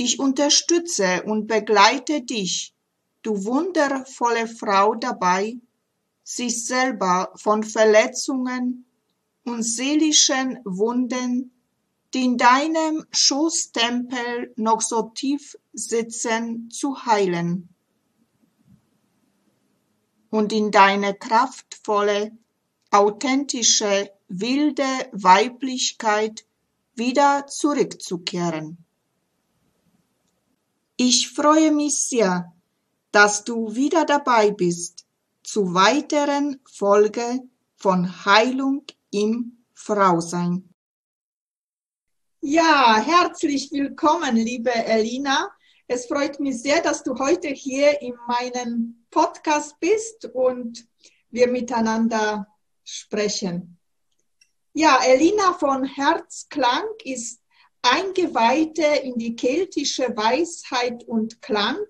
Ich unterstütze und begleite dich, du wundervolle Frau dabei, sich selber von Verletzungen und seelischen Wunden, die in deinem Schoßtempel noch so tief sitzen, zu heilen und in deine kraftvolle, authentische, wilde Weiblichkeit wieder zurückzukehren. Ich freue mich sehr, dass du wieder dabei bist zu weiteren Folge von Heilung im Frausein. Ja, herzlich willkommen, liebe Elina. Es freut mich sehr, dass du heute hier in meinem Podcast bist und wir miteinander sprechen. Ja, Elina von Herzklang ist Eingeweihte in die keltische Weisheit und Klang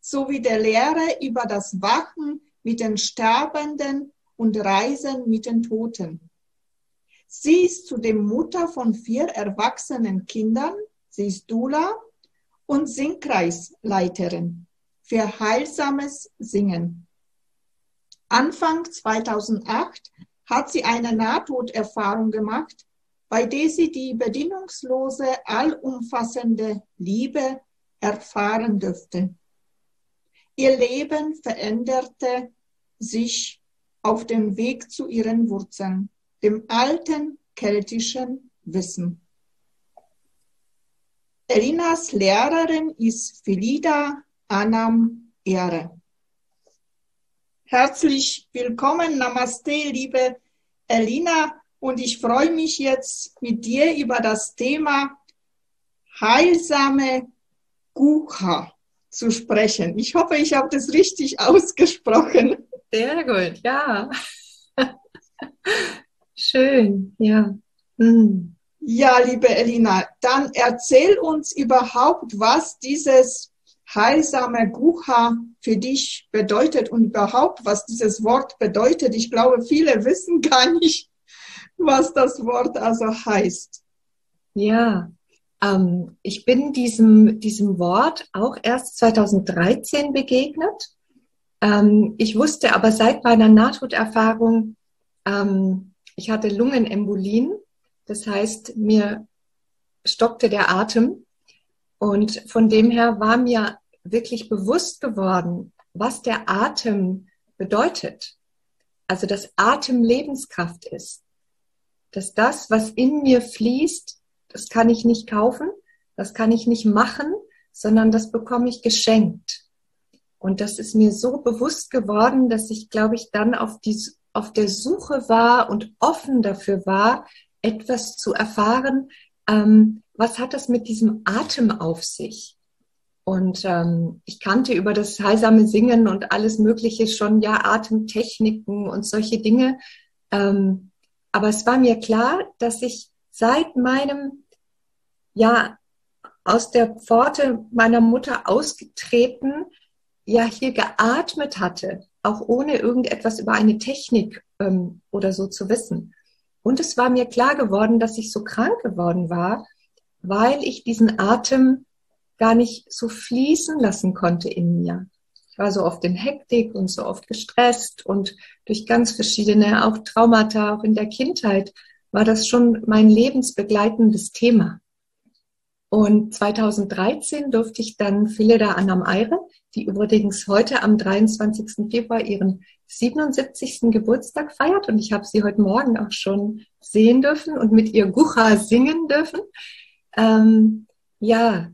sowie der Lehre über das Wachen mit den Sterbenden und Reisen mit den Toten. Sie ist zudem Mutter von vier erwachsenen Kindern. Sie ist Dula und Singkreisleiterin für heilsames Singen. Anfang 2008 hat sie eine Nahtoderfahrung gemacht, bei der sie die bedingungslose, allumfassende Liebe erfahren dürfte. Ihr Leben veränderte sich auf dem Weg zu ihren Wurzeln, dem alten keltischen Wissen. Elinas Lehrerin ist Felida Anam Ehre. Herzlich willkommen, Namaste, liebe Elina. Und ich freue mich jetzt mit dir über das Thema heilsame Gucha zu sprechen. Ich hoffe, ich habe das richtig ausgesprochen. Sehr gut, ja. Schön, ja. Hm. Ja, liebe Elina, dann erzähl uns überhaupt, was dieses heilsame Gucha für dich bedeutet und überhaupt, was dieses Wort bedeutet. Ich glaube, viele wissen gar nicht, was das Wort also heißt. Ja, ähm, ich bin diesem, diesem Wort auch erst 2013 begegnet. Ähm, ich wusste aber seit meiner Nahtoderfahrung, ähm, ich hatte Lungenembolien das heißt, mir stockte der Atem und von dem her war mir wirklich bewusst geworden, was der Atem bedeutet. Also, dass Atem Lebenskraft ist. Dass das, was in mir fließt, das kann ich nicht kaufen, das kann ich nicht machen, sondern das bekomme ich geschenkt. Und das ist mir so bewusst geworden, dass ich, glaube ich, dann auf, die, auf der Suche war und offen dafür war, etwas zu erfahren, ähm, was hat das mit diesem Atem auf sich? Und ähm, ich kannte über das heilsame Singen und alles Mögliche schon ja Atemtechniken und solche Dinge. Ähm, aber es war mir klar, dass ich seit meinem, ja, aus der Pforte meiner Mutter ausgetreten, ja, hier geatmet hatte, auch ohne irgendetwas über eine Technik ähm, oder so zu wissen. Und es war mir klar geworden, dass ich so krank geworden war, weil ich diesen Atem gar nicht so fließen lassen konnte in mir. Ich war so oft in Hektik und so oft gestresst und durch ganz verschiedene, auch Traumata, auch in der Kindheit, war das schon mein lebensbegleitendes Thema. Und 2013 durfte ich dann Philida Annam Eire, die übrigens heute am 23. Februar ihren 77. Geburtstag feiert und ich habe sie heute Morgen auch schon sehen dürfen und mit ihr Gucha singen dürfen. Ähm, ja,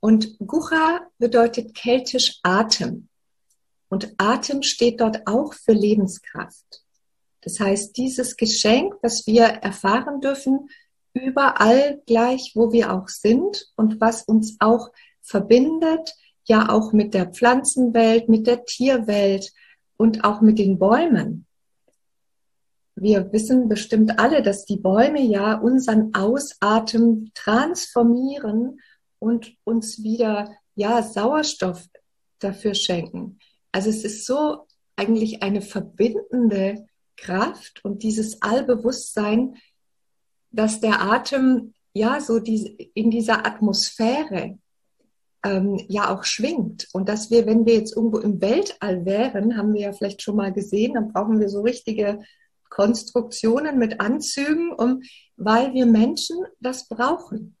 und Gucha bedeutet keltisch Atem. Und Atem steht dort auch für Lebenskraft. Das heißt, dieses Geschenk, das wir erfahren dürfen, überall gleich, wo wir auch sind und was uns auch verbindet, ja auch mit der Pflanzenwelt, mit der Tierwelt und auch mit den Bäumen. Wir wissen bestimmt alle, dass die Bäume ja unseren Ausatmen transformieren und uns wieder ja Sauerstoff dafür schenken. Also es ist so eigentlich eine verbindende Kraft und dieses Allbewusstsein, dass der Atem ja so die, in dieser Atmosphäre ähm, ja auch schwingt und dass wir, wenn wir jetzt irgendwo im Weltall wären, haben wir ja vielleicht schon mal gesehen, dann brauchen wir so richtige Konstruktionen mit Anzügen, um, weil wir Menschen das brauchen.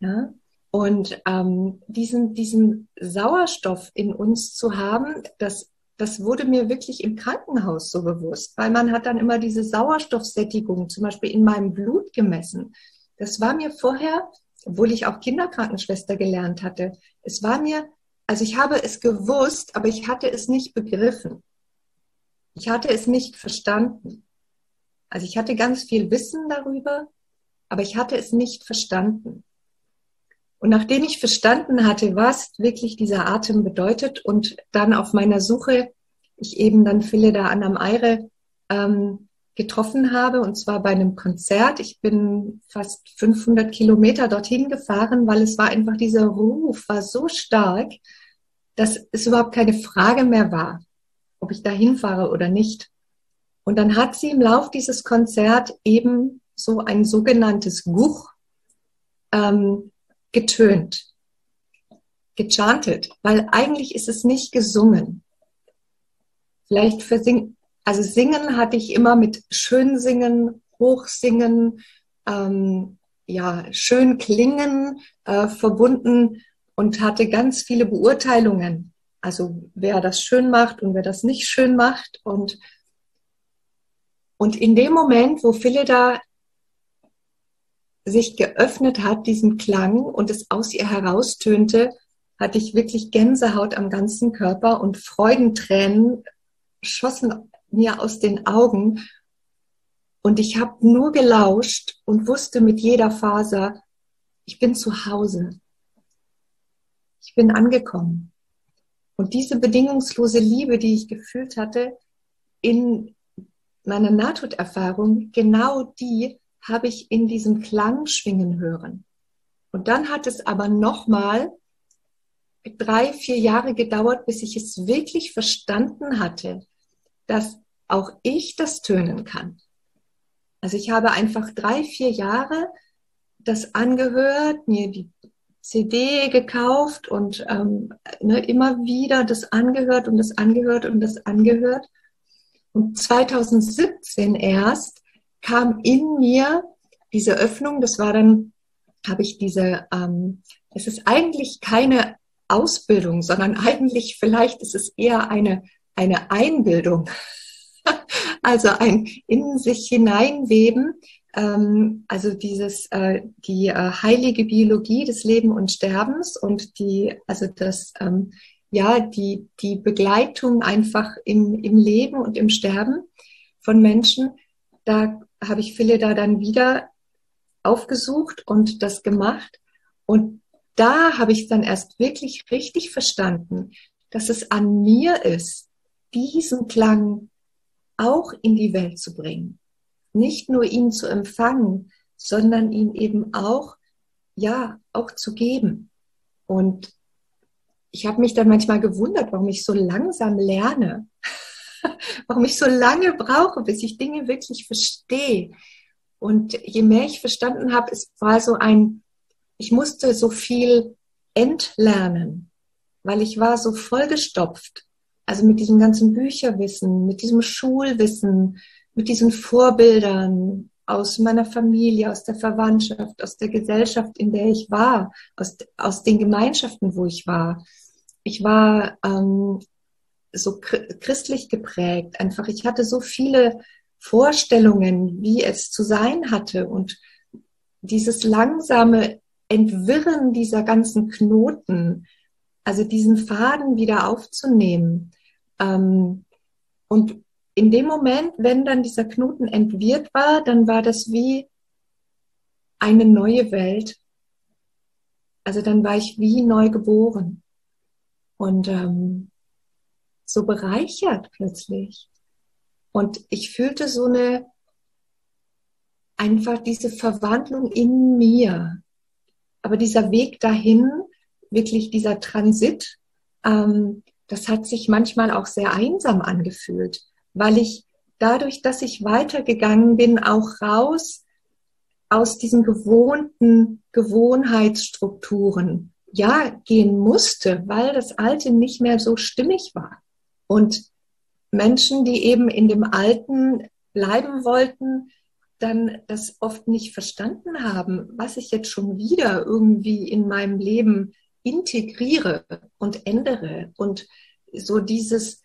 Ja? Und ähm, diesen, diesen Sauerstoff in uns zu haben, das das wurde mir wirklich im Krankenhaus so bewusst, weil man hat dann immer diese Sauerstoffsättigung zum Beispiel in meinem Blut gemessen. Das war mir vorher, obwohl ich auch Kinderkrankenschwester gelernt hatte, es war mir, also ich habe es gewusst, aber ich hatte es nicht begriffen. Ich hatte es nicht verstanden. Also ich hatte ganz viel Wissen darüber, aber ich hatte es nicht verstanden. Und nachdem ich verstanden hatte, was wirklich dieser Atem bedeutet und dann auf meiner Suche ich eben dann viele da an am Eire ähm, getroffen habe, und zwar bei einem Konzert. Ich bin fast 500 Kilometer dorthin gefahren, weil es war einfach dieser Ruf war so stark, dass es überhaupt keine Frage mehr war, ob ich da hinfahre oder nicht. Und dann hat sie im Lauf dieses Konzert eben so ein sogenanntes Guch ähm, getönt, gechantet, weil eigentlich ist es nicht gesungen. Vielleicht für Singen, also Singen hatte ich immer mit schön singen, hochsingen, ähm, ja, schön klingen äh, verbunden und hatte ganz viele Beurteilungen. Also wer das schön macht und wer das nicht schön macht und und in dem Moment, wo Phille da sich geöffnet hat, diesen Klang und es aus ihr heraustönte, hatte ich wirklich Gänsehaut am ganzen Körper und Freudentränen schossen mir aus den Augen. Und ich habe nur gelauscht und wusste mit jeder Faser, ich bin zu Hause. Ich bin angekommen. Und diese bedingungslose Liebe, die ich gefühlt hatte in meiner Nahtoderfahrung, genau die habe ich in diesem Klang schwingen hören. Und dann hat es aber nochmal drei, vier Jahre gedauert, bis ich es wirklich verstanden hatte, dass auch ich das tönen kann. Also ich habe einfach drei, vier Jahre das angehört, mir die CD gekauft und ähm, ne, immer wieder das angehört und das angehört und das angehört. Und 2017 erst kam in mir diese Öffnung, das war dann, habe ich diese, ähm, es ist eigentlich keine Ausbildung, sondern eigentlich vielleicht ist es eher eine, eine Einbildung. also ein in sich hineinweben, ähm, also dieses, äh, die äh, heilige Biologie des Lebens und Sterbens und die, also das, ähm, ja, die, die Begleitung einfach im, im Leben und im Sterben von Menschen, da habe ich viele da dann wieder aufgesucht und das gemacht. Und da habe ich dann erst wirklich richtig verstanden, dass es an mir ist, diesen Klang auch in die Welt zu bringen. Nicht nur ihn zu empfangen, sondern ihn eben auch, ja, auch zu geben. Und ich habe mich dann manchmal gewundert, warum ich so langsam lerne. warum ich so lange brauche, bis ich Dinge wirklich verstehe. Und je mehr ich verstanden habe, es war so ein, ich musste so viel entlernen, weil ich war so vollgestopft. Also mit diesem ganzen Bücherwissen, mit diesem Schulwissen, mit diesen Vorbildern, aus meiner Familie, aus der Verwandtschaft, aus der Gesellschaft, in der ich war, aus, aus den Gemeinschaften, wo ich war. Ich war ähm, so christlich geprägt. Einfach, ich hatte so viele Vorstellungen, wie es zu sein hatte und dieses langsame Entwirren dieser ganzen Knoten, also diesen Faden wieder aufzunehmen. Ähm, und in dem Moment, wenn dann dieser Knoten entwirrt war, dann war das wie eine neue Welt. Also dann war ich wie neu geboren und ähm, so bereichert plötzlich. Und ich fühlte so eine, einfach diese Verwandlung in mir. Aber dieser Weg dahin, wirklich dieser Transit, ähm, das hat sich manchmal auch sehr einsam angefühlt, weil ich dadurch, dass ich weitergegangen bin, auch raus aus diesen gewohnten Gewohnheitsstrukturen, ja, gehen musste, weil das Alte nicht mehr so stimmig war. Und Menschen, die eben in dem Alten bleiben wollten, dann das oft nicht verstanden haben, was ich jetzt schon wieder irgendwie in meinem Leben integriere und ändere. Und so dieses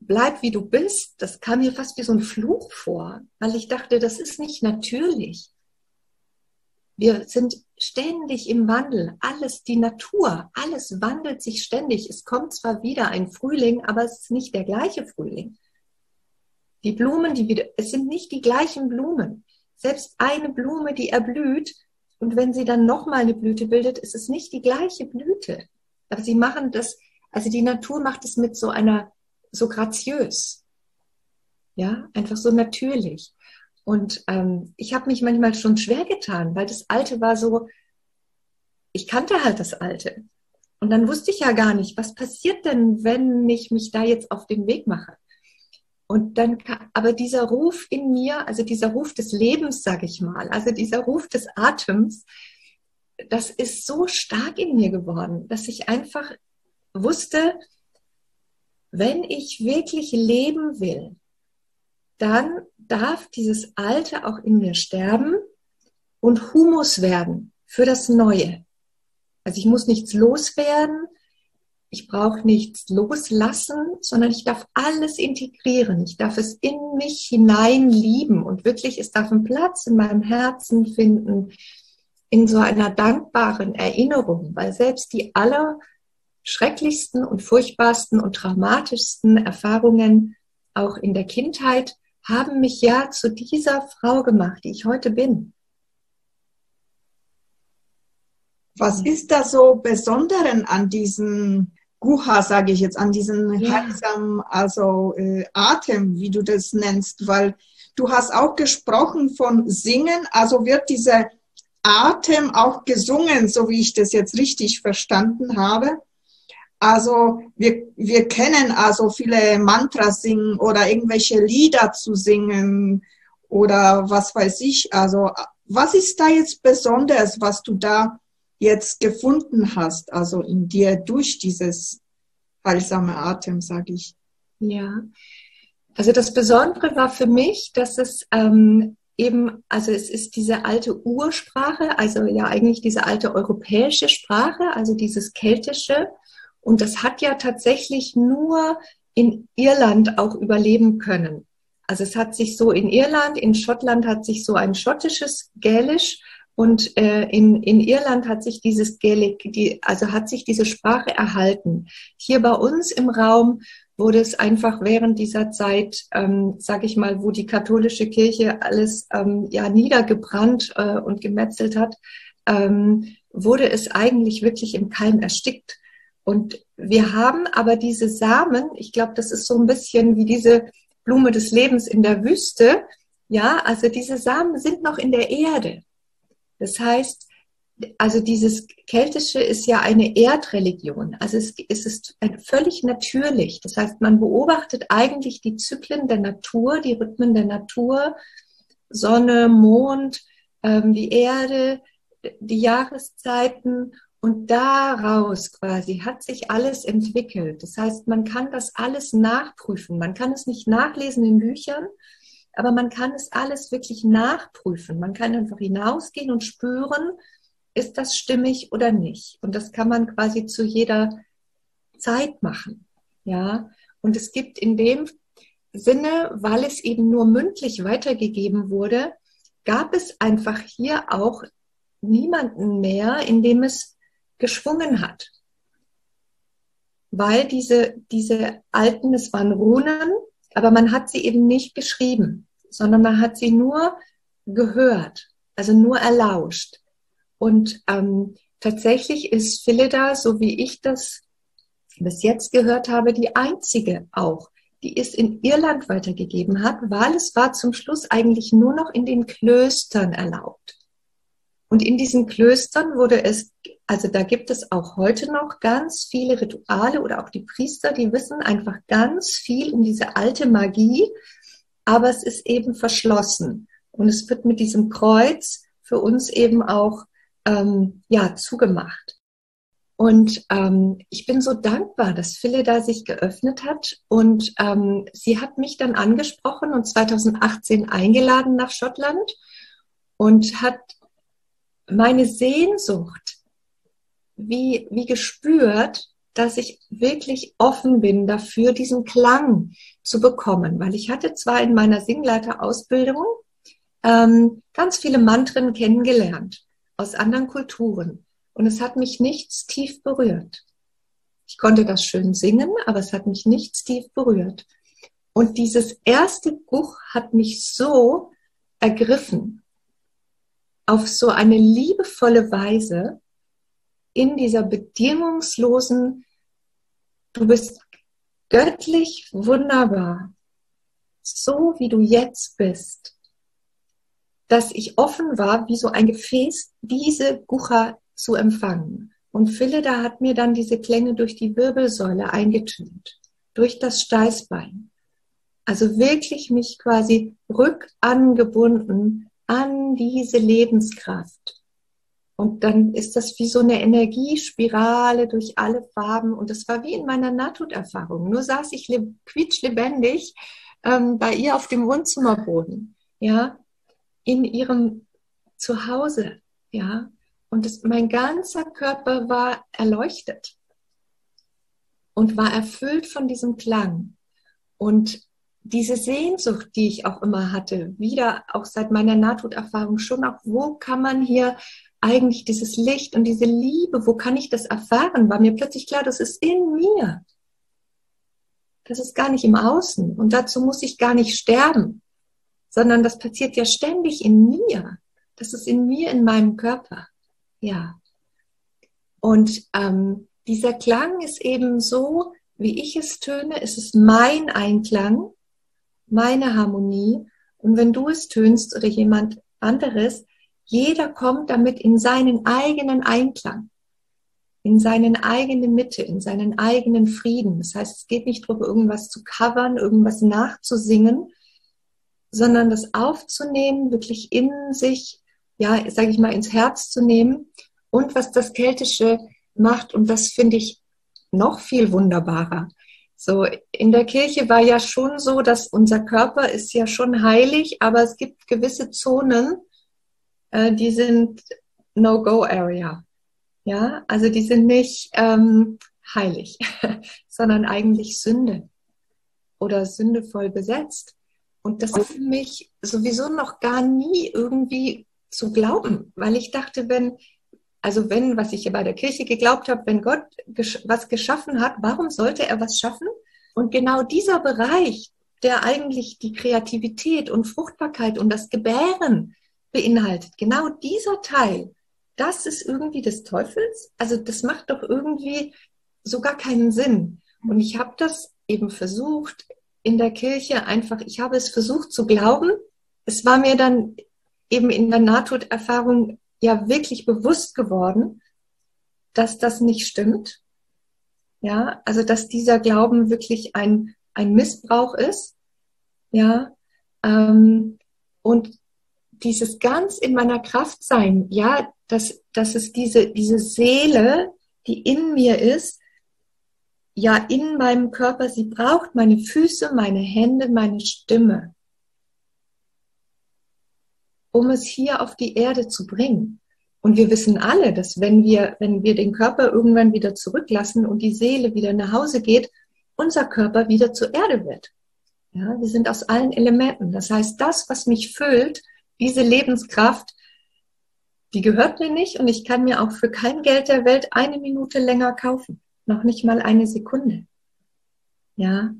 bleib wie du bist, das kam mir fast wie so ein Fluch vor, weil ich dachte, das ist nicht natürlich. Wir sind ständig im Wandel. Alles, die Natur, alles wandelt sich ständig. Es kommt zwar wieder ein Frühling, aber es ist nicht der gleiche Frühling. Die Blumen, die wieder, es sind nicht die gleichen Blumen. Selbst eine Blume, die erblüht, und wenn sie dann nochmal eine Blüte bildet, ist es nicht die gleiche Blüte. Aber sie machen das, also die Natur macht es mit so einer, so graziös. Ja, einfach so natürlich. Und ähm, ich habe mich manchmal schon schwer getan, weil das Alte war so, ich kannte halt das Alte. Und dann wusste ich ja gar nicht, was passiert denn, wenn ich mich da jetzt auf den Weg mache. Und dann, aber dieser Ruf in mir, also dieser Ruf des Lebens, sage ich mal, also dieser Ruf des Atems, das ist so stark in mir geworden, dass ich einfach wusste, wenn ich wirklich leben will, dann darf dieses Alte auch in mir sterben und Humus werden für das Neue. Also ich muss nichts loswerden, ich brauche nichts loslassen, sondern ich darf alles integrieren. Ich darf es in mich hinein lieben und wirklich, es darf einen Platz in meinem Herzen finden, in so einer dankbaren Erinnerung, weil selbst die allerschrecklichsten und furchtbarsten und traumatischsten Erfahrungen auch in der Kindheit haben mich ja zu dieser Frau gemacht, die ich heute bin. Was ist da so Besonderen an diesem Guha, sage ich jetzt, an diesem ja. heilsamen also, äh, Atem, wie du das nennst? Weil du hast auch gesprochen von Singen, also wird dieser Atem auch gesungen, so wie ich das jetzt richtig verstanden habe. Also wir, wir kennen also viele Mantras singen oder irgendwelche Lieder zu singen oder was weiß ich. Also was ist da jetzt besonders, was du da jetzt gefunden hast, also in dir durch dieses heilsame Atem, sage ich? Ja, also das Besondere war für mich, dass es ähm, eben, also es ist diese alte Ursprache, also ja eigentlich diese alte europäische Sprache, also dieses keltische und das hat ja tatsächlich nur in Irland auch überleben können. Also es hat sich so in Irland, in Schottland hat sich so ein schottisches Gälisch und äh, in, in Irland hat sich dieses Gaelic, die, also hat sich diese Sprache erhalten. Hier bei uns im Raum wurde es einfach während dieser Zeit, ähm, sage ich mal, wo die katholische Kirche alles ähm, ja niedergebrannt äh, und gemetzelt hat, ähm, wurde es eigentlich wirklich im Keim erstickt. Und wir haben aber diese Samen, ich glaube, das ist so ein bisschen wie diese Blume des Lebens in der Wüste. Ja, also diese Samen sind noch in der Erde. Das heißt, also dieses Keltische ist ja eine Erdreligion. Also es, es ist völlig natürlich. Das heißt, man beobachtet eigentlich die Zyklen der Natur, die Rhythmen der Natur, Sonne, Mond, ähm, die Erde, die Jahreszeiten und daraus quasi hat sich alles entwickelt. Das heißt, man kann das alles nachprüfen. Man kann es nicht nachlesen in Büchern, aber man kann es alles wirklich nachprüfen. Man kann einfach hinausgehen und spüren, ist das stimmig oder nicht. Und das kann man quasi zu jeder Zeit machen. Ja, und es gibt in dem Sinne, weil es eben nur mündlich weitergegeben wurde, gab es einfach hier auch niemanden mehr, in dem es geschwungen hat. Weil diese, diese alten, es waren Runen, aber man hat sie eben nicht geschrieben, sondern man hat sie nur gehört, also nur erlauscht. Und ähm, tatsächlich ist Philida, so wie ich das bis jetzt gehört habe, die einzige auch, die es in Irland weitergegeben hat, weil es war zum Schluss eigentlich nur noch in den Klöstern erlaubt. Und in diesen Klöstern wurde es, also da gibt es auch heute noch ganz viele Rituale oder auch die Priester, die wissen einfach ganz viel um diese alte Magie, aber es ist eben verschlossen. Und es wird mit diesem Kreuz für uns eben auch ähm, ja zugemacht. Und ähm, ich bin so dankbar, dass Phille da sich geöffnet hat. Und ähm, sie hat mich dann angesprochen und 2018 eingeladen nach Schottland und hat meine Sehnsucht wie, wie gespürt, dass ich wirklich offen bin dafür, diesen Klang zu bekommen. Weil ich hatte zwar in meiner Singleiter-Ausbildung ähm, ganz viele Mantren kennengelernt aus anderen Kulturen und es hat mich nichts tief berührt. Ich konnte das schön singen, aber es hat mich nichts tief berührt. Und dieses erste Buch hat mich so ergriffen, auf so eine liebevolle Weise, in dieser bedingungslosen, du bist göttlich wunderbar, so wie du jetzt bist, dass ich offen war, wie so ein Gefäß, diese Gucha zu empfangen. Und Phillida hat mir dann diese Klänge durch die Wirbelsäule eingetönt, durch das Steißbein. Also wirklich mich quasi rückangebunden an diese Lebenskraft. Und dann ist das wie so eine Energiespirale durch alle Farben. Und das war wie in meiner Nahtoderfahrung. Nur saß ich quietschlebendig ähm, bei ihr auf dem Wohnzimmerboden, ja, in ihrem Zuhause, ja, und es, mein ganzer Körper war erleuchtet und war erfüllt von diesem Klang. Und diese Sehnsucht, die ich auch immer hatte, wieder auch seit meiner Nahtoderfahrung schon auch, wo kann man hier eigentlich dieses Licht und diese Liebe, wo kann ich das erfahren, war mir plötzlich klar, das ist in mir. Das ist gar nicht im Außen. Und dazu muss ich gar nicht sterben, sondern das passiert ja ständig in mir. Das ist in mir, in meinem Körper. Ja. Und ähm, dieser Klang ist eben so, wie ich es töne, es ist mein Einklang, meine Harmonie. Und wenn du es tönst oder jemand anderes, jeder kommt damit in seinen eigenen Einklang, in seinen eigenen Mitte, in seinen eigenen Frieden. Das heißt, es geht nicht darum, irgendwas zu covern, irgendwas nachzusingen, sondern das aufzunehmen, wirklich in sich ja, sage ich mal, ins Herz zu nehmen und was das Keltische macht. Und das finde ich noch viel wunderbarer. So, in der Kirche war ja schon so, dass unser Körper ist ja schon heilig, aber es gibt gewisse Zonen, äh, die sind No-Go-Area. Ja, also die sind nicht ähm, heilig, sondern eigentlich Sünde oder sündevoll besetzt. Und das ist für mich sowieso noch gar nie irgendwie zu glauben, weil ich dachte, wenn, also wenn, was ich bei der Kirche geglaubt habe, wenn Gott was geschaffen hat, warum sollte er was schaffen? Und genau dieser Bereich, der eigentlich die Kreativität und Fruchtbarkeit und das Gebären beinhaltet, genau dieser Teil, das ist irgendwie des Teufels. Also das macht doch irgendwie so gar keinen Sinn. Und ich habe das eben versucht in der Kirche einfach, ich habe es versucht zu glauben. Es war mir dann eben in der Nahtoderfahrung ja wirklich bewusst geworden, dass das nicht stimmt. Ja, also dass dieser Glauben wirklich ein, ein Missbrauch ist. Ja, ähm, und dieses ganz in meiner Kraft sein, ja, dass, dass es diese, diese Seele, die in mir ist, ja, in meinem Körper, sie braucht meine Füße, meine Hände, meine Stimme. um es hier auf die Erde zu bringen. Und wir wissen alle, dass wenn wir, wenn wir den Körper irgendwann wieder zurücklassen und die Seele wieder nach Hause geht, unser Körper wieder zur Erde wird. Ja, wir sind aus allen Elementen. Das heißt, das, was mich füllt, diese Lebenskraft, die gehört mir nicht und ich kann mir auch für kein Geld der Welt eine Minute länger kaufen. Noch nicht mal eine Sekunde. Ja.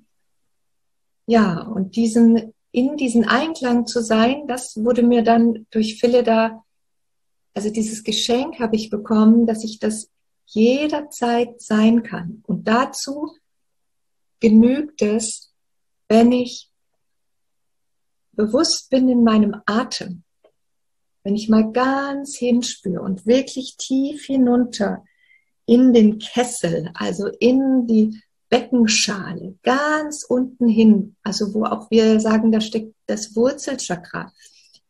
Ja, und diesen, in diesen Einklang zu sein, das wurde mir dann durch Phille da, also dieses Geschenk habe ich bekommen, dass ich das jederzeit sein kann. Und dazu genügt es, wenn ich bewusst bin in meinem Atem, wenn ich mal ganz hinspüre und wirklich tief hinunter in den Kessel, also in die Beckenschale, ganz unten hin, also wo auch wir sagen, da steckt das Wurzelchakra.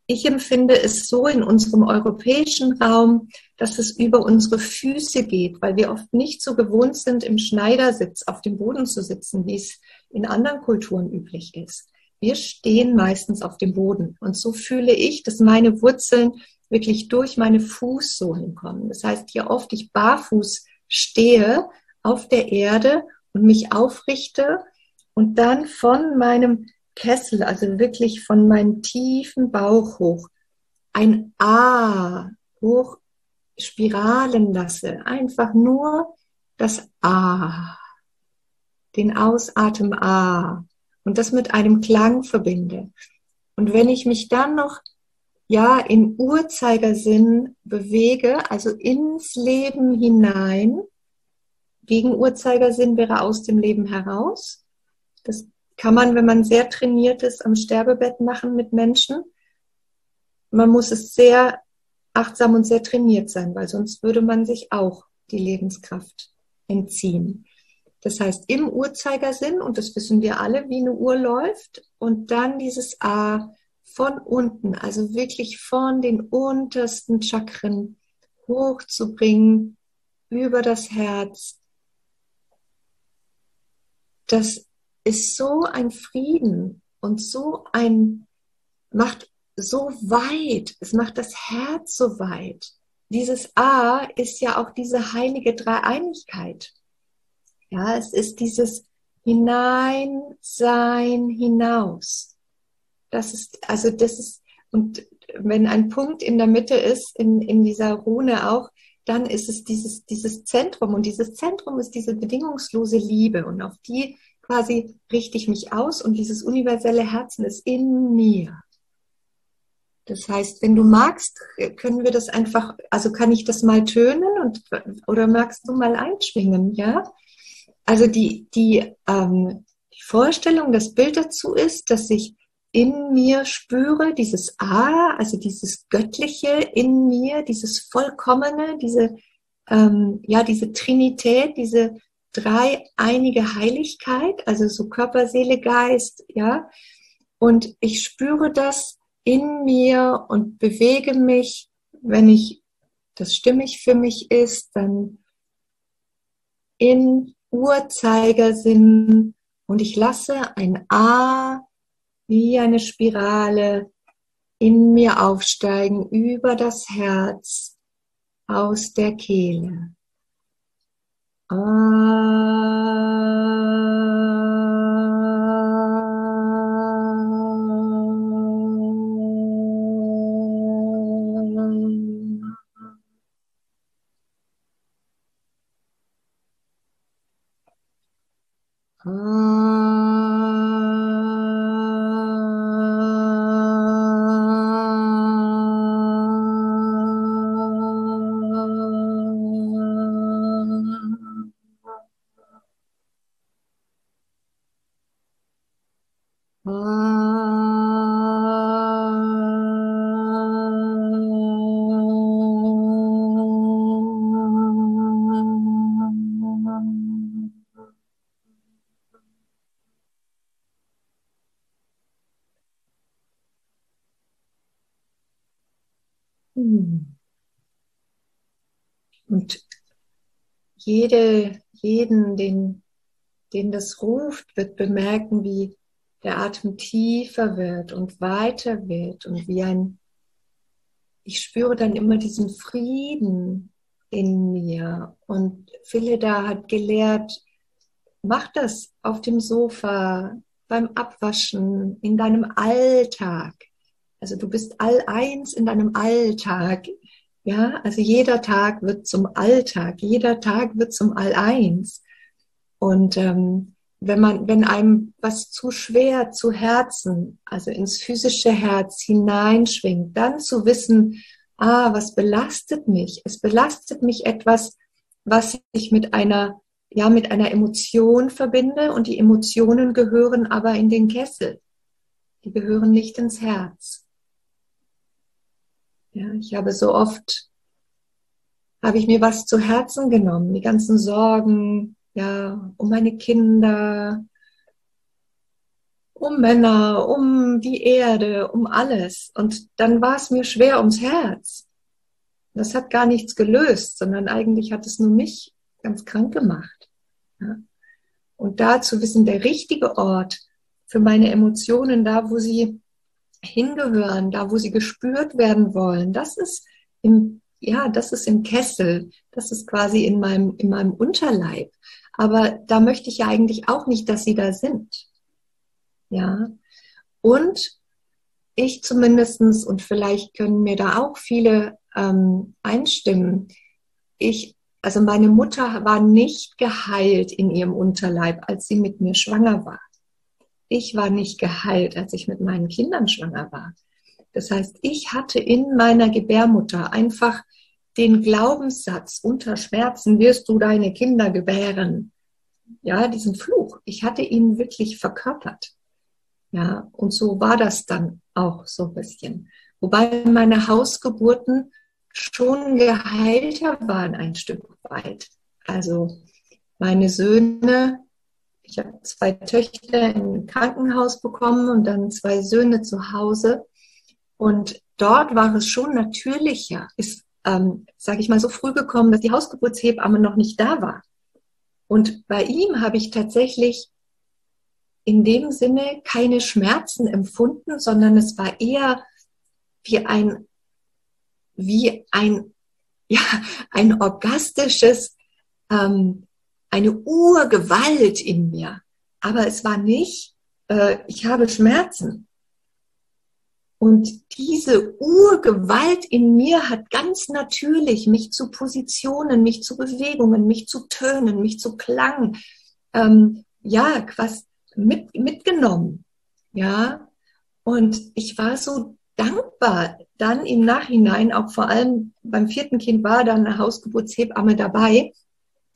Ich empfinde es so in unserem europäischen Raum, dass es über unsere Füße geht, weil wir oft nicht so gewohnt sind, im Schneidersitz auf dem Boden zu sitzen, wie es in anderen Kulturen üblich ist. Wir stehen meistens auf dem Boden. Und so fühle ich, dass meine Wurzeln wirklich durch meine Fußsohlen kommen. Das heißt, hier oft ich barfuß stehe auf der Erde und mich aufrichte und dann von meinem Kessel, also wirklich von meinem tiefen Bauch hoch, ein A hoch spiralen lasse. Einfach nur das A, den Ausatmen A und das mit einem Klang verbinde. Und wenn ich mich dann noch ja in Uhrzeigersinn bewege, also ins Leben hinein, gegen Uhrzeigersinn wäre aus dem Leben heraus. Das kann man, wenn man sehr trainiert ist, am Sterbebett machen mit Menschen. Man muss es sehr achtsam und sehr trainiert sein, weil sonst würde man sich auch die Lebenskraft entziehen. Das heißt, im Uhrzeigersinn, und das wissen wir alle, wie eine Uhr läuft, und dann dieses A von unten, also wirklich von den untersten Chakren hochzubringen über das Herz. Das ist so ein Frieden und so ein, macht so weit, es macht das Herz so weit. Dieses A ist ja auch diese heilige Dreieinigkeit. Ja, es ist dieses Hinein, Sein, Hinaus. Das ist, also das ist, und wenn ein Punkt in der Mitte ist, in, in dieser Rune auch, dann ist es dieses, dieses Zentrum. Und dieses Zentrum ist diese bedingungslose Liebe. Und auf die quasi richte ich mich aus. Und dieses universelle Herzen ist in mir. Das heißt, wenn du magst, können wir das einfach, also kann ich das mal tönen und, oder magst du mal einschwingen, ja? Also die, die, ähm, Vorstellung, das Bild dazu ist, dass ich in mir spüre, dieses A, also dieses Göttliche in mir, dieses Vollkommene, diese, ähm, ja, diese Trinität, diese dreieinige Heiligkeit, also so Körper, Seele, Geist, ja. Und ich spüre das in mir und bewege mich, wenn ich das stimmig für mich ist, dann in Uhrzeigersinn und ich lasse ein A wie eine Spirale in mir aufsteigen über das Herz aus der Kehle. Ah. Und jede, jeden, den, den das ruft, wird bemerken, wie der Atem tiefer wird und weiter wird und wie ein ich spüre dann immer diesen Frieden in mir. Und Philida hat gelehrt, mach das auf dem Sofa, beim Abwaschen, in deinem Alltag. Also du bist all eins in deinem Alltag. Ja, also jeder Tag wird zum Alltag, jeder Tag wird zum All-Eins. Und ähm, wenn man, wenn einem was zu schwer zu Herzen, also ins physische Herz hineinschwingt, dann zu wissen, ah, was belastet mich? Es belastet mich etwas, was ich mit einer, ja, mit einer Emotion verbinde und die Emotionen gehören aber in den Kessel. Die gehören nicht ins Herz. Ja, ich habe so oft, habe ich mir was zu Herzen genommen, die ganzen Sorgen, ja, um meine Kinder, um Männer, um die Erde, um alles. Und dann war es mir schwer ums Herz. Das hat gar nichts gelöst, sondern eigentlich hat es nur mich ganz krank gemacht. Ja. Und da zu wissen, der richtige Ort für meine Emotionen, da wo sie hingehören, da wo sie gespürt werden wollen, das ist im, ja, das ist im Kessel, das ist quasi in meinem, in meinem Unterleib. Aber da möchte ich ja eigentlich auch nicht, dass sie da sind. Ja. Und ich zumindestens und vielleicht können mir da auch viele ähm, einstimmen. Ich, also meine Mutter war nicht geheilt in ihrem Unterleib, als sie mit mir schwanger war ich war nicht geheilt, als ich mit meinen Kindern schwanger war. Das heißt, ich hatte in meiner Gebärmutter einfach den Glaubenssatz, unter Schmerzen wirst du deine Kinder gebären. Ja, diesen Fluch. Ich hatte ihn wirklich verkörpert. Ja, und so war das dann auch so ein bisschen. Wobei meine Hausgeburten schon geheilter waren ein Stück weit. Also meine Söhne ich habe zwei Töchter im Krankenhaus bekommen und dann zwei Söhne zu Hause. Und dort war es schon natürlicher, ist, ähm, sage ich mal, so früh gekommen, dass die Hausgeburtshebamme noch nicht da war. Und bei ihm habe ich tatsächlich in dem Sinne keine Schmerzen empfunden, sondern es war eher wie ein, wie ein, ja, ein orgastisches ähm, eine Urgewalt in mir. Aber es war nicht, äh, ich habe Schmerzen. Und diese Urgewalt in mir hat ganz natürlich mich zu Positionen, mich zu Bewegungen, mich zu Tönen, mich zu Klang, ähm, ja, was mit, mitgenommen. Ja. Und ich war so dankbar dann im Nachhinein, auch vor allem beim vierten Kind war dann eine Hausgeburtshebamme dabei,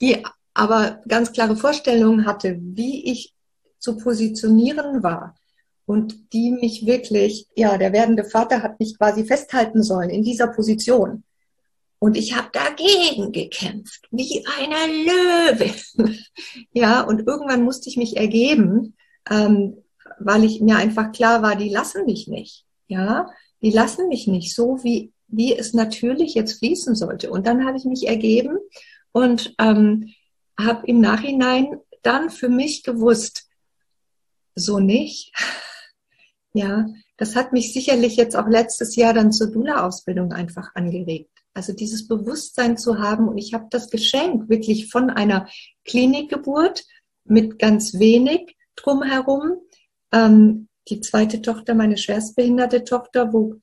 die aber ganz klare Vorstellungen hatte, wie ich zu positionieren war und die mich wirklich, ja, der werdende Vater hat mich quasi festhalten sollen in dieser Position. Und ich habe dagegen gekämpft, wie eine Löwe. ja, und irgendwann musste ich mich ergeben, ähm, weil ich mir einfach klar war, die lassen mich nicht. Ja, die lassen mich nicht so, wie, wie es natürlich jetzt fließen sollte. Und dann habe ich mich ergeben und ähm, habe im Nachhinein dann für mich gewusst, so nicht. Ja, das hat mich sicherlich jetzt auch letztes Jahr dann zur Dula-Ausbildung einfach angeregt. Also dieses Bewusstsein zu haben und ich habe das Geschenk wirklich von einer Klinikgeburt mit ganz wenig drumherum. Ähm, die zweite Tochter, meine schwerstbehinderte Tochter, wo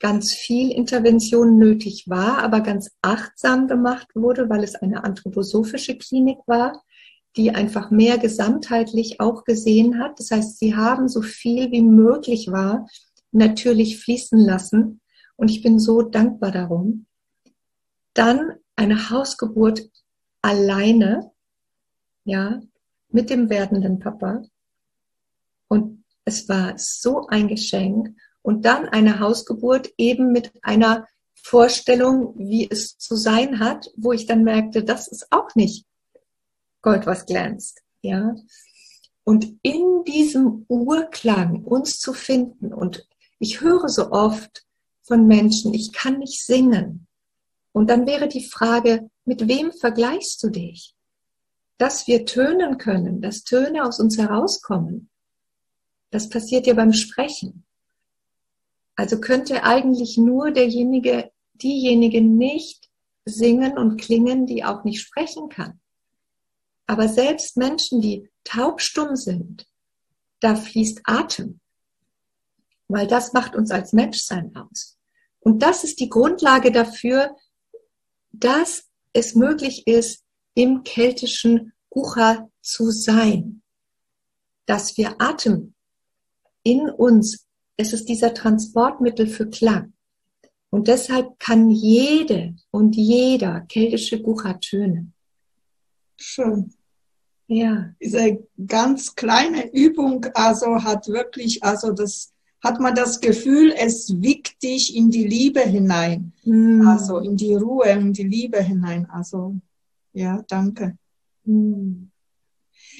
ganz viel Intervention nötig war, aber ganz achtsam gemacht wurde, weil es eine anthroposophische Klinik war, die einfach mehr gesamtheitlich auch gesehen hat. Das heißt, sie haben so viel wie möglich war natürlich fließen lassen und ich bin so dankbar darum. Dann eine Hausgeburt alleine, ja, mit dem werdenden Papa. Und es war so ein Geschenk und dann eine Hausgeburt eben mit einer Vorstellung, wie es zu sein hat, wo ich dann merkte, das ist auch nicht Gold, was glänzt, ja. Und in diesem Urklang uns zu finden und ich höre so oft von Menschen, ich kann nicht singen. Und dann wäre die Frage, mit wem vergleichst du dich? Dass wir tönen können, dass Töne aus uns herauskommen, das passiert ja beim Sprechen. Also könnte eigentlich nur derjenige, diejenige nicht singen und klingen, die auch nicht sprechen kann. Aber selbst Menschen, die taubstumm sind, da fließt Atem. Weil das macht uns als Menschsein aus. Und das ist die Grundlage dafür, dass es möglich ist, im keltischen Gucha zu sein. Dass wir Atem in uns, es ist dieser Transportmittel für Klang. Und deshalb kann jede und jeder keltische Gucha tönen. Schön. Ja. Diese ganz kleine Übung, also hat wirklich, also das hat man das Gefühl, es wiegt dich in die Liebe hinein. Mm. Also in die Ruhe, in die Liebe hinein. Also, ja, danke. Mm.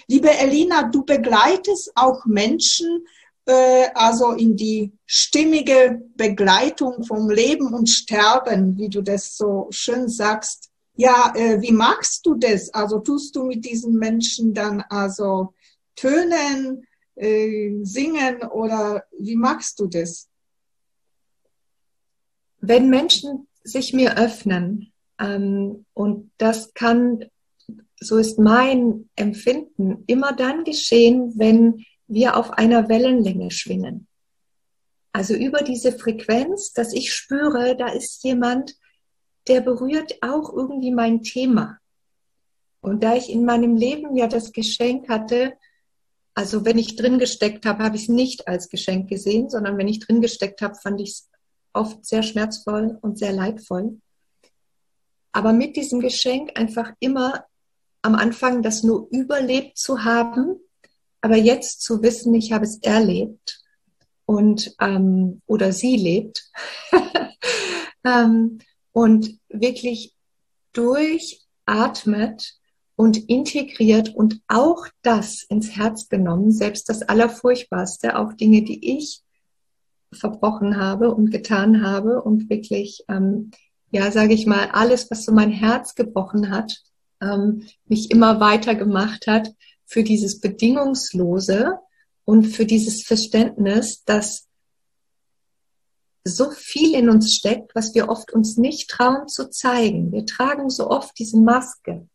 Liebe Elina, du begleitest auch Menschen, also in die stimmige Begleitung vom Leben und Sterben, wie du das so schön sagst. Ja, äh, wie machst du das? Also tust du mit diesen Menschen dann also tönen, äh, singen oder wie machst du das? Wenn Menschen sich mir öffnen, ähm, und das kann, so ist mein Empfinden, immer dann geschehen, wenn wir auf einer Wellenlänge schwingen. Also über diese Frequenz, dass ich spüre, da ist jemand, der berührt auch irgendwie mein Thema. Und da ich in meinem Leben ja das Geschenk hatte, also wenn ich drin gesteckt habe, habe ich es nicht als Geschenk gesehen, sondern wenn ich drin gesteckt habe, fand ich es oft sehr schmerzvoll und sehr leidvoll. Aber mit diesem Geschenk einfach immer am Anfang das nur überlebt zu haben, aber jetzt zu wissen, ich habe es erlebt und ähm, oder sie lebt ähm, und wirklich durchatmet und integriert und auch das ins Herz genommen, selbst das Allerfurchtbarste, auch Dinge, die ich verbrochen habe und getan habe und wirklich, ähm, ja, sage ich mal, alles, was so mein Herz gebrochen hat, ähm, mich immer weiter gemacht hat für dieses Bedingungslose und für dieses Verständnis, dass so viel in uns steckt, was wir oft uns nicht trauen zu zeigen. Wir tragen so oft diese Maske.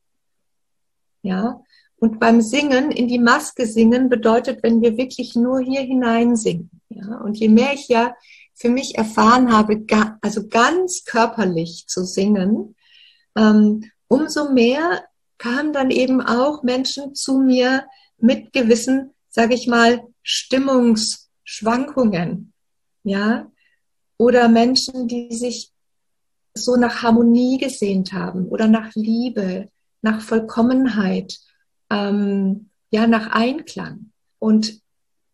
Ja. Und beim Singen in die Maske singen bedeutet, wenn wir wirklich nur hier hinein singen. Ja. Und je mehr ich ja für mich erfahren habe, also ganz körperlich zu singen, ähm, umso mehr kamen dann eben auch Menschen zu mir mit gewissen, sage ich mal, Stimmungsschwankungen. Ja, oder Menschen, die sich so nach Harmonie gesehnt haben oder nach Liebe, nach Vollkommenheit, ähm, ja, nach Einklang. Und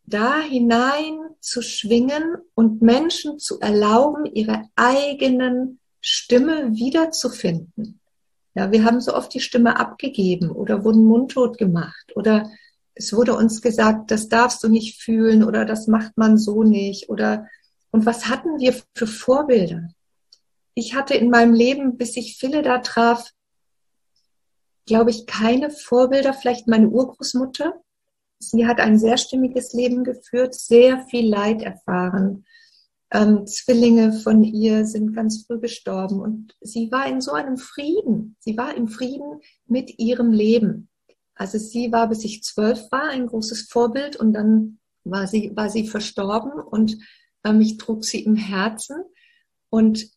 da hinein zu schwingen und Menschen zu erlauben, ihre eigenen Stimme wiederzufinden. Ja, wir haben so oft die Stimme abgegeben oder wurden mundtot gemacht oder es wurde uns gesagt, das darfst du nicht fühlen oder das macht man so nicht oder und was hatten wir für Vorbilder? Ich hatte in meinem Leben, bis ich Phille da traf, glaube ich, keine Vorbilder, vielleicht meine Urgroßmutter. Sie hat ein sehr stimmiges Leben geführt, sehr viel Leid erfahren. Ähm, Zwillinge von ihr sind ganz früh gestorben und sie war in so einem Frieden. Sie war im Frieden mit ihrem Leben. Also sie war, bis ich zwölf war, ein großes Vorbild und dann war sie, war sie verstorben und mich trug sie im Herzen und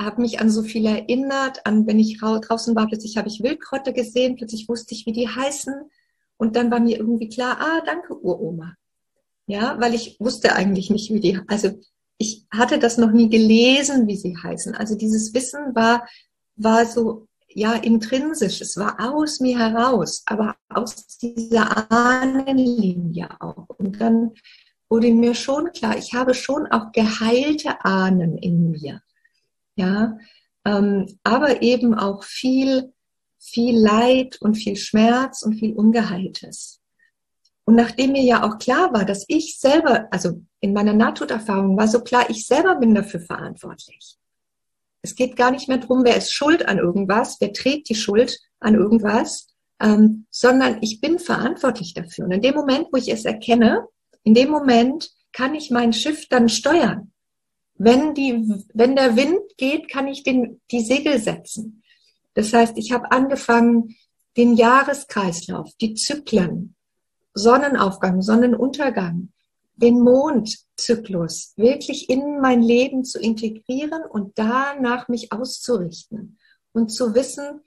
habe mich an so viel erinnert, an wenn ich draußen war, plötzlich habe ich Wildkräuter gesehen, plötzlich wusste ich, wie die heißen und dann war mir irgendwie klar, ah, danke Uroma. Ja, weil ich wusste eigentlich nicht, wie die, also ich hatte das noch nie gelesen, wie sie heißen. Also dieses Wissen war, war so, ja, intrinsisch. Es war aus mir heraus, aber aus dieser Ahnenlinie auch. Und dann wurde mir schon klar, ich habe schon auch geheilte Ahnen in mir. Ja, ähm, aber eben auch viel, viel Leid und viel Schmerz und viel Ungeheiltes. Und nachdem mir ja auch klar war, dass ich selber, also in meiner Nahtoderfahrung war so klar, ich selber bin dafür verantwortlich. Es geht gar nicht mehr darum, wer ist schuld an irgendwas, wer trägt die Schuld an irgendwas, ähm, sondern ich bin verantwortlich dafür. Und in dem Moment, wo ich es erkenne, in dem Moment kann ich mein Schiff dann steuern. wenn, die, wenn der Wind geht, kann ich den, die Segel setzen. Das heißt, ich habe angefangen, den Jahreskreislauf, die Zyklen, Sonnenaufgang, Sonnenuntergang, den Mondzyklus wirklich in mein Leben zu integrieren und danach mich auszurichten und zu wissen,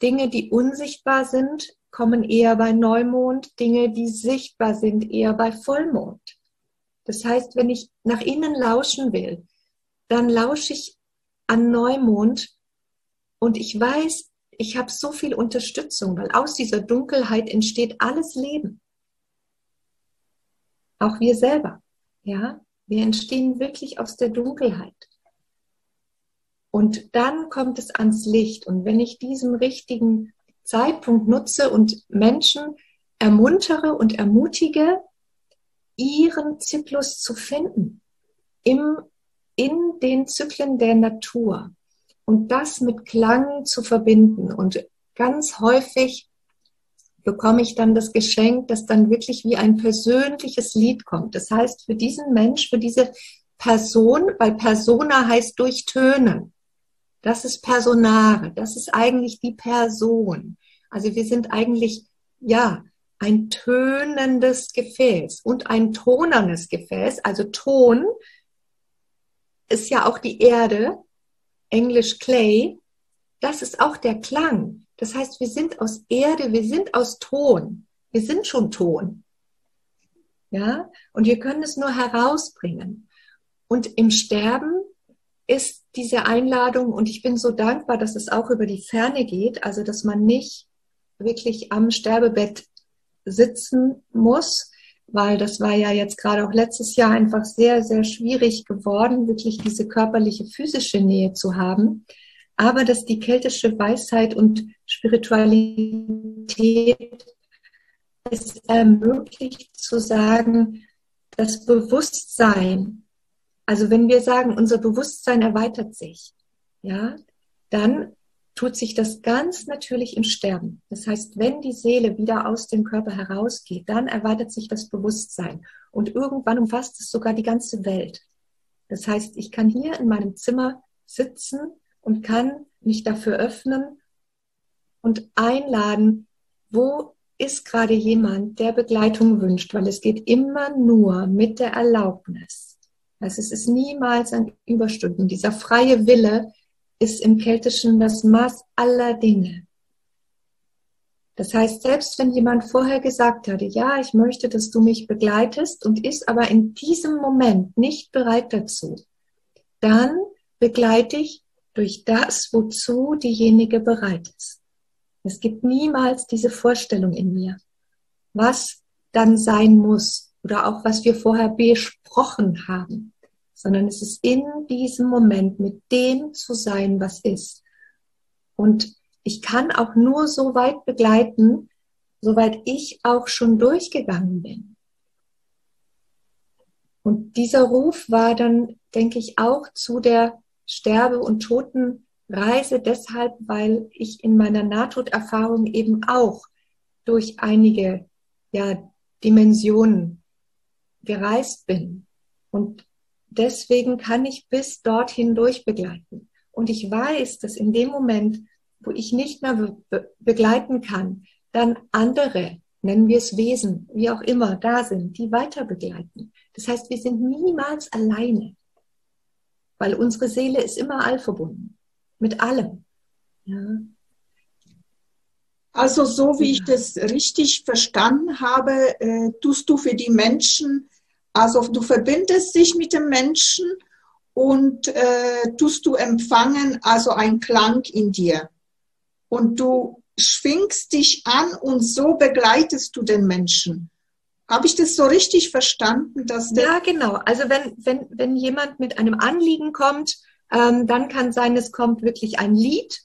Dinge, die unsichtbar sind, kommen eher bei Neumond, Dinge, die sichtbar sind, eher bei Vollmond. Das heißt, wenn ich nach innen lauschen will, dann lausche ich an Neumond und ich weiß, ich habe so viel Unterstützung, weil aus dieser Dunkelheit entsteht alles Leben. Auch wir selber, ja, wir entstehen wirklich aus der Dunkelheit. Und dann kommt es ans Licht. Und wenn ich diesen richtigen Zeitpunkt nutze und Menschen ermuntere und ermutige, ihren Zyklus zu finden, im, in den Zyklen der Natur und das mit Klang zu verbinden. Und ganz häufig bekomme ich dann das Geschenk, dass dann wirklich wie ein persönliches Lied kommt. Das heißt, für diesen Mensch, für diese Person, weil Persona heißt durchtönen. Das ist Personare, das ist eigentlich die Person. Also wir sind eigentlich, ja, ein tönendes Gefäß und ein tonerndes Gefäß. Also Ton ist ja auch die Erde, Englisch Clay. Das ist auch der Klang. Das heißt, wir sind aus Erde, wir sind aus Ton. Wir sind schon Ton. Ja, und wir können es nur herausbringen. Und im Sterben ist diese Einladung, und ich bin so dankbar, dass es auch über die Ferne geht, also dass man nicht wirklich am Sterbebett sitzen muss, weil das war ja jetzt gerade auch letztes Jahr einfach sehr, sehr schwierig geworden, wirklich diese körperliche, physische Nähe zu haben aber dass die keltische Weisheit und Spiritualität es ermöglicht zu sagen, das Bewusstsein, also wenn wir sagen, unser Bewusstsein erweitert sich, ja, dann tut sich das ganz natürlich im Sterben. Das heißt, wenn die Seele wieder aus dem Körper herausgeht, dann erweitert sich das Bewusstsein und irgendwann umfasst es sogar die ganze Welt. Das heißt, ich kann hier in meinem Zimmer sitzen und kann mich dafür öffnen und einladen, wo ist gerade jemand, der Begleitung wünscht, weil es geht immer nur mit der Erlaubnis. Also es ist niemals ein Überstunden. Dieser freie Wille ist im Keltischen das Maß aller Dinge. Das heißt, selbst wenn jemand vorher gesagt hatte, ja, ich möchte, dass du mich begleitest und ist aber in diesem Moment nicht bereit dazu, dann begleite ich durch das, wozu diejenige bereit ist. Es gibt niemals diese Vorstellung in mir, was dann sein muss oder auch was wir vorher besprochen haben, sondern es ist in diesem Moment mit dem zu sein, was ist. Und ich kann auch nur so weit begleiten, soweit ich auch schon durchgegangen bin. Und dieser Ruf war dann, denke ich, auch zu der Sterbe- und Totenreise deshalb, weil ich in meiner Nahtoderfahrung eben auch durch einige ja, Dimensionen gereist bin. Und deswegen kann ich bis dorthin durchbegleiten. Und ich weiß, dass in dem Moment, wo ich nicht mehr be begleiten kann, dann andere, nennen wir es Wesen, wie auch immer, da sind, die weiter begleiten. Das heißt, wir sind niemals alleine weil unsere Seele ist immer allverbunden mit allem. Ja. Also so wie ich das richtig verstanden habe, äh, tust du für die Menschen, also du verbindest dich mit dem Menschen und äh, tust du empfangen, also ein Klang in dir. Und du schwingst dich an und so begleitest du den Menschen. Habe ich das so richtig verstanden? Dass ja, genau. Also wenn, wenn, wenn jemand mit einem Anliegen kommt, ähm, dann kann sein, es kommt wirklich ein Lied,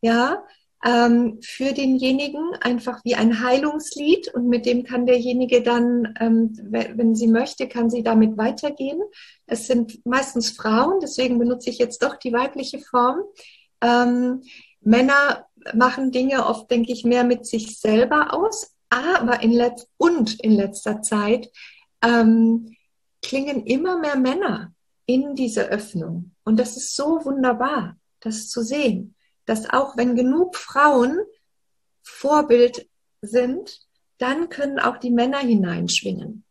ja, ähm, für denjenigen, einfach wie ein Heilungslied und mit dem kann derjenige dann, ähm, wenn sie möchte, kann sie damit weitergehen. Es sind meistens Frauen, deswegen benutze ich jetzt doch die weibliche Form. Ähm, Männer machen Dinge oft, denke ich, mehr mit sich selber aus, aber in letz und in letzter Zeit ähm, klingen immer mehr Männer in diese Öffnung. Und das ist so wunderbar, das zu sehen, dass auch wenn genug Frauen Vorbild sind, dann können auch die Männer hineinschwingen.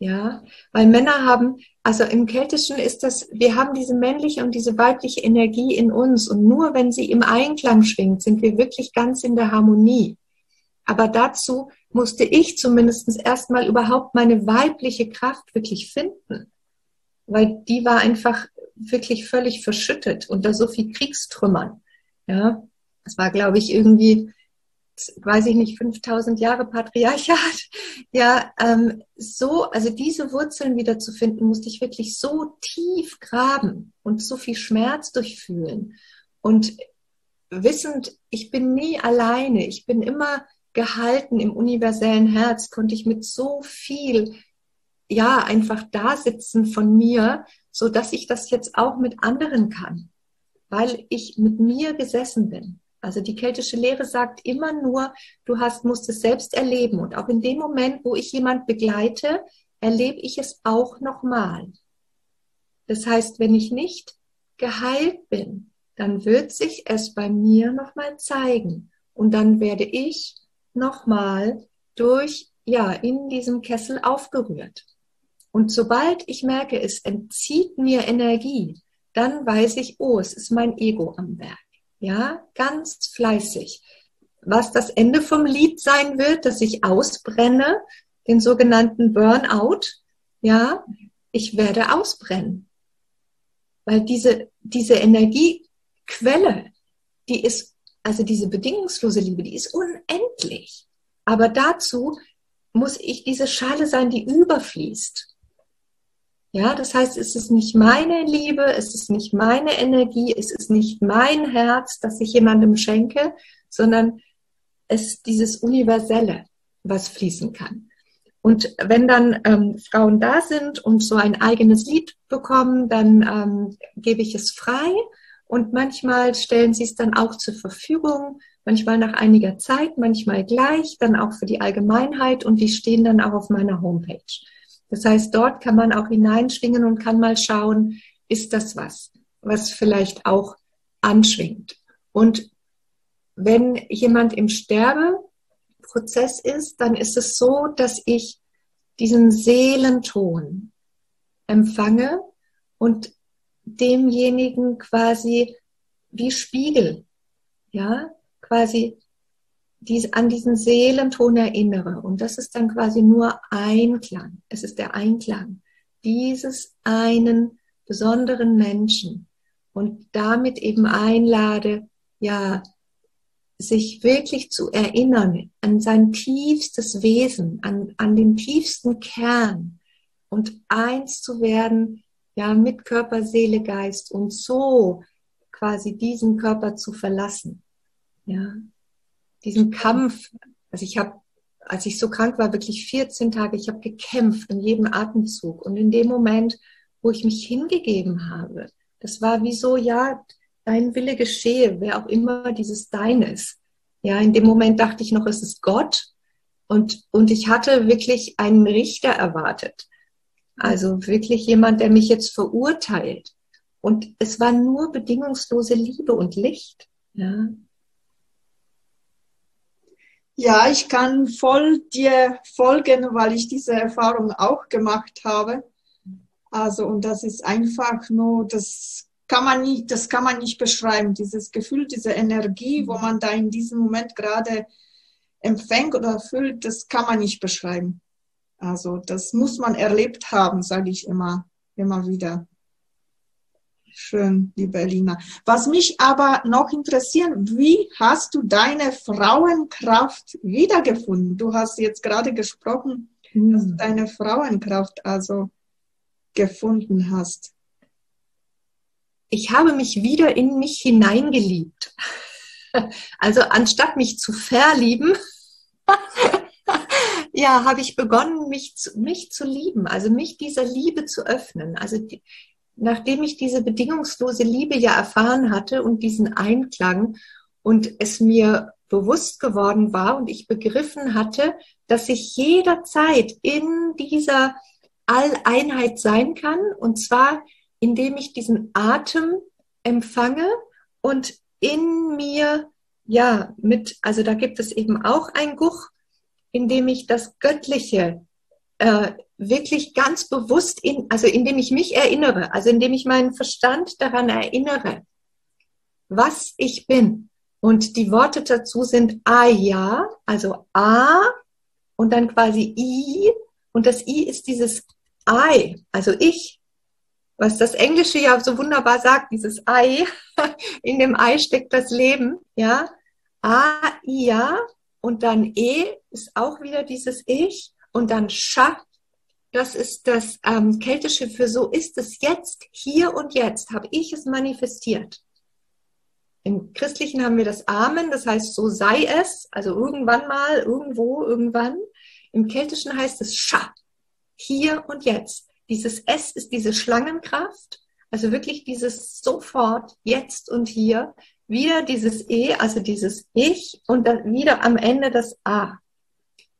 Ja, weil Männer haben, also im Keltischen ist das, wir haben diese männliche und diese weibliche Energie in uns und nur wenn sie im Einklang schwingt, sind wir wirklich ganz in der Harmonie. Aber dazu musste ich zumindest erstmal überhaupt meine weibliche Kraft wirklich finden, weil die war einfach wirklich völlig verschüttet unter so viel Kriegstrümmern. Ja, es war, glaube ich, irgendwie weiß ich nicht, 5000 Jahre Patriarchat. Ja, ähm, so, also diese Wurzeln wieder zu finden, musste ich wirklich so tief graben und so viel Schmerz durchfühlen. Und wissend, ich bin nie alleine, ich bin immer gehalten im universellen Herz, konnte ich mit so viel, ja, einfach da sitzen von mir, so dass ich das jetzt auch mit anderen kann, weil ich mit mir gesessen bin. Also die keltische Lehre sagt immer nur, du hast, musst es selbst erleben. Und auch in dem Moment, wo ich jemand begleite, erlebe ich es auch nochmal. Das heißt, wenn ich nicht geheilt bin, dann wird sich es bei mir nochmal zeigen. Und dann werde ich nochmal durch, ja, in diesem Kessel aufgerührt. Und sobald ich merke, es entzieht mir Energie, dann weiß ich, oh, es ist mein Ego am Werk ja, ganz fleißig. Was das Ende vom Lied sein wird, dass ich ausbrenne, den sogenannten Burnout, ja, ich werde ausbrennen. Weil diese, diese Energiequelle, die ist, also diese bedingungslose Liebe, die ist unendlich. Aber dazu muss ich diese Schale sein, die überfließt. Ja, das heißt, es ist nicht meine Liebe, es ist nicht meine Energie, es ist nicht mein Herz, das ich jemandem schenke, sondern es ist dieses Universelle, was fließen kann. Und wenn dann ähm, Frauen da sind und so ein eigenes Lied bekommen, dann ähm, gebe ich es frei und manchmal stellen sie es dann auch zur Verfügung, manchmal nach einiger Zeit, manchmal gleich, dann auch für die Allgemeinheit und die stehen dann auch auf meiner Homepage. Das heißt, dort kann man auch hineinschwingen und kann mal schauen, ist das was, was vielleicht auch anschwingt. Und wenn jemand im Sterbeprozess ist, dann ist es so, dass ich diesen Seelenton empfange und demjenigen quasi wie Spiegel, ja, quasi dies, an diesen Seelenton erinnere. Und das ist dann quasi nur Einklang. Es ist der Einklang dieses einen besonderen Menschen und damit eben einlade, ja, sich wirklich zu erinnern an sein tiefstes Wesen, an, an den tiefsten Kern und eins zu werden, ja, mit Körper, Seele, Geist und so quasi diesen Körper zu verlassen. Ja, diesen Kampf. Also ich habe, als ich so krank war, wirklich 14 Tage, ich habe gekämpft in jedem Atemzug. Und in dem Moment, wo ich mich hingegeben habe, das war wie so, ja, dein Wille geschehe, wer auch immer dieses Dein ist. Ja, in dem Moment dachte ich noch, es ist Gott. Und, und ich hatte wirklich einen Richter erwartet. Also wirklich jemand, der mich jetzt verurteilt. Und es war nur bedingungslose Liebe und Licht. Ja. Ja, ich kann voll dir folgen, weil ich diese Erfahrung auch gemacht habe. Also, und das ist einfach nur, das kann man nicht, das kann man nicht beschreiben. Dieses Gefühl, diese Energie, wo man da in diesem Moment gerade empfängt oder fühlt, das kann man nicht beschreiben. Also, das muss man erlebt haben, sage ich immer, immer wieder. Schön, liebe Elina. Was mich aber noch interessiert, wie hast du deine Frauenkraft wiedergefunden? Du hast jetzt gerade gesprochen, mhm. dass du hm. deine Frauenkraft also gefunden hast. Ich habe mich wieder in mich hineingeliebt. Also anstatt mich zu verlieben, ja, habe ich begonnen, mich zu, mich zu lieben, also mich dieser Liebe zu öffnen. Also die, nachdem ich diese bedingungslose Liebe ja erfahren hatte und diesen Einklang und es mir bewusst geworden war und ich begriffen hatte, dass ich jederzeit in dieser Alleinheit sein kann und zwar indem ich diesen Atem empfange und in mir, ja, mit, also da gibt es eben auch ein Guch, in dem ich das Göttliche äh, wirklich ganz bewusst in, also indem ich mich erinnere, also indem ich meinen Verstand daran erinnere, was ich bin. Und die Worte dazu sind A ja, also A und dann quasi I. Und das I ist dieses I, also ich, was das Englische ja so wunderbar sagt, dieses Ei, in dem Ei steckt das Leben, ja. A, I, ja, und dann E ist auch wieder dieses Ich und dann Scha, das ist das ähm, Keltische für so ist es jetzt, hier und jetzt, habe ich es manifestiert. Im Christlichen haben wir das Amen, das heißt, so sei es, also irgendwann mal, irgendwo, irgendwann. Im Keltischen heißt es Scha, hier und jetzt. Dieses S ist diese Schlangenkraft, also wirklich dieses sofort, jetzt und hier. Wieder dieses E, also dieses Ich und dann wieder am Ende das A.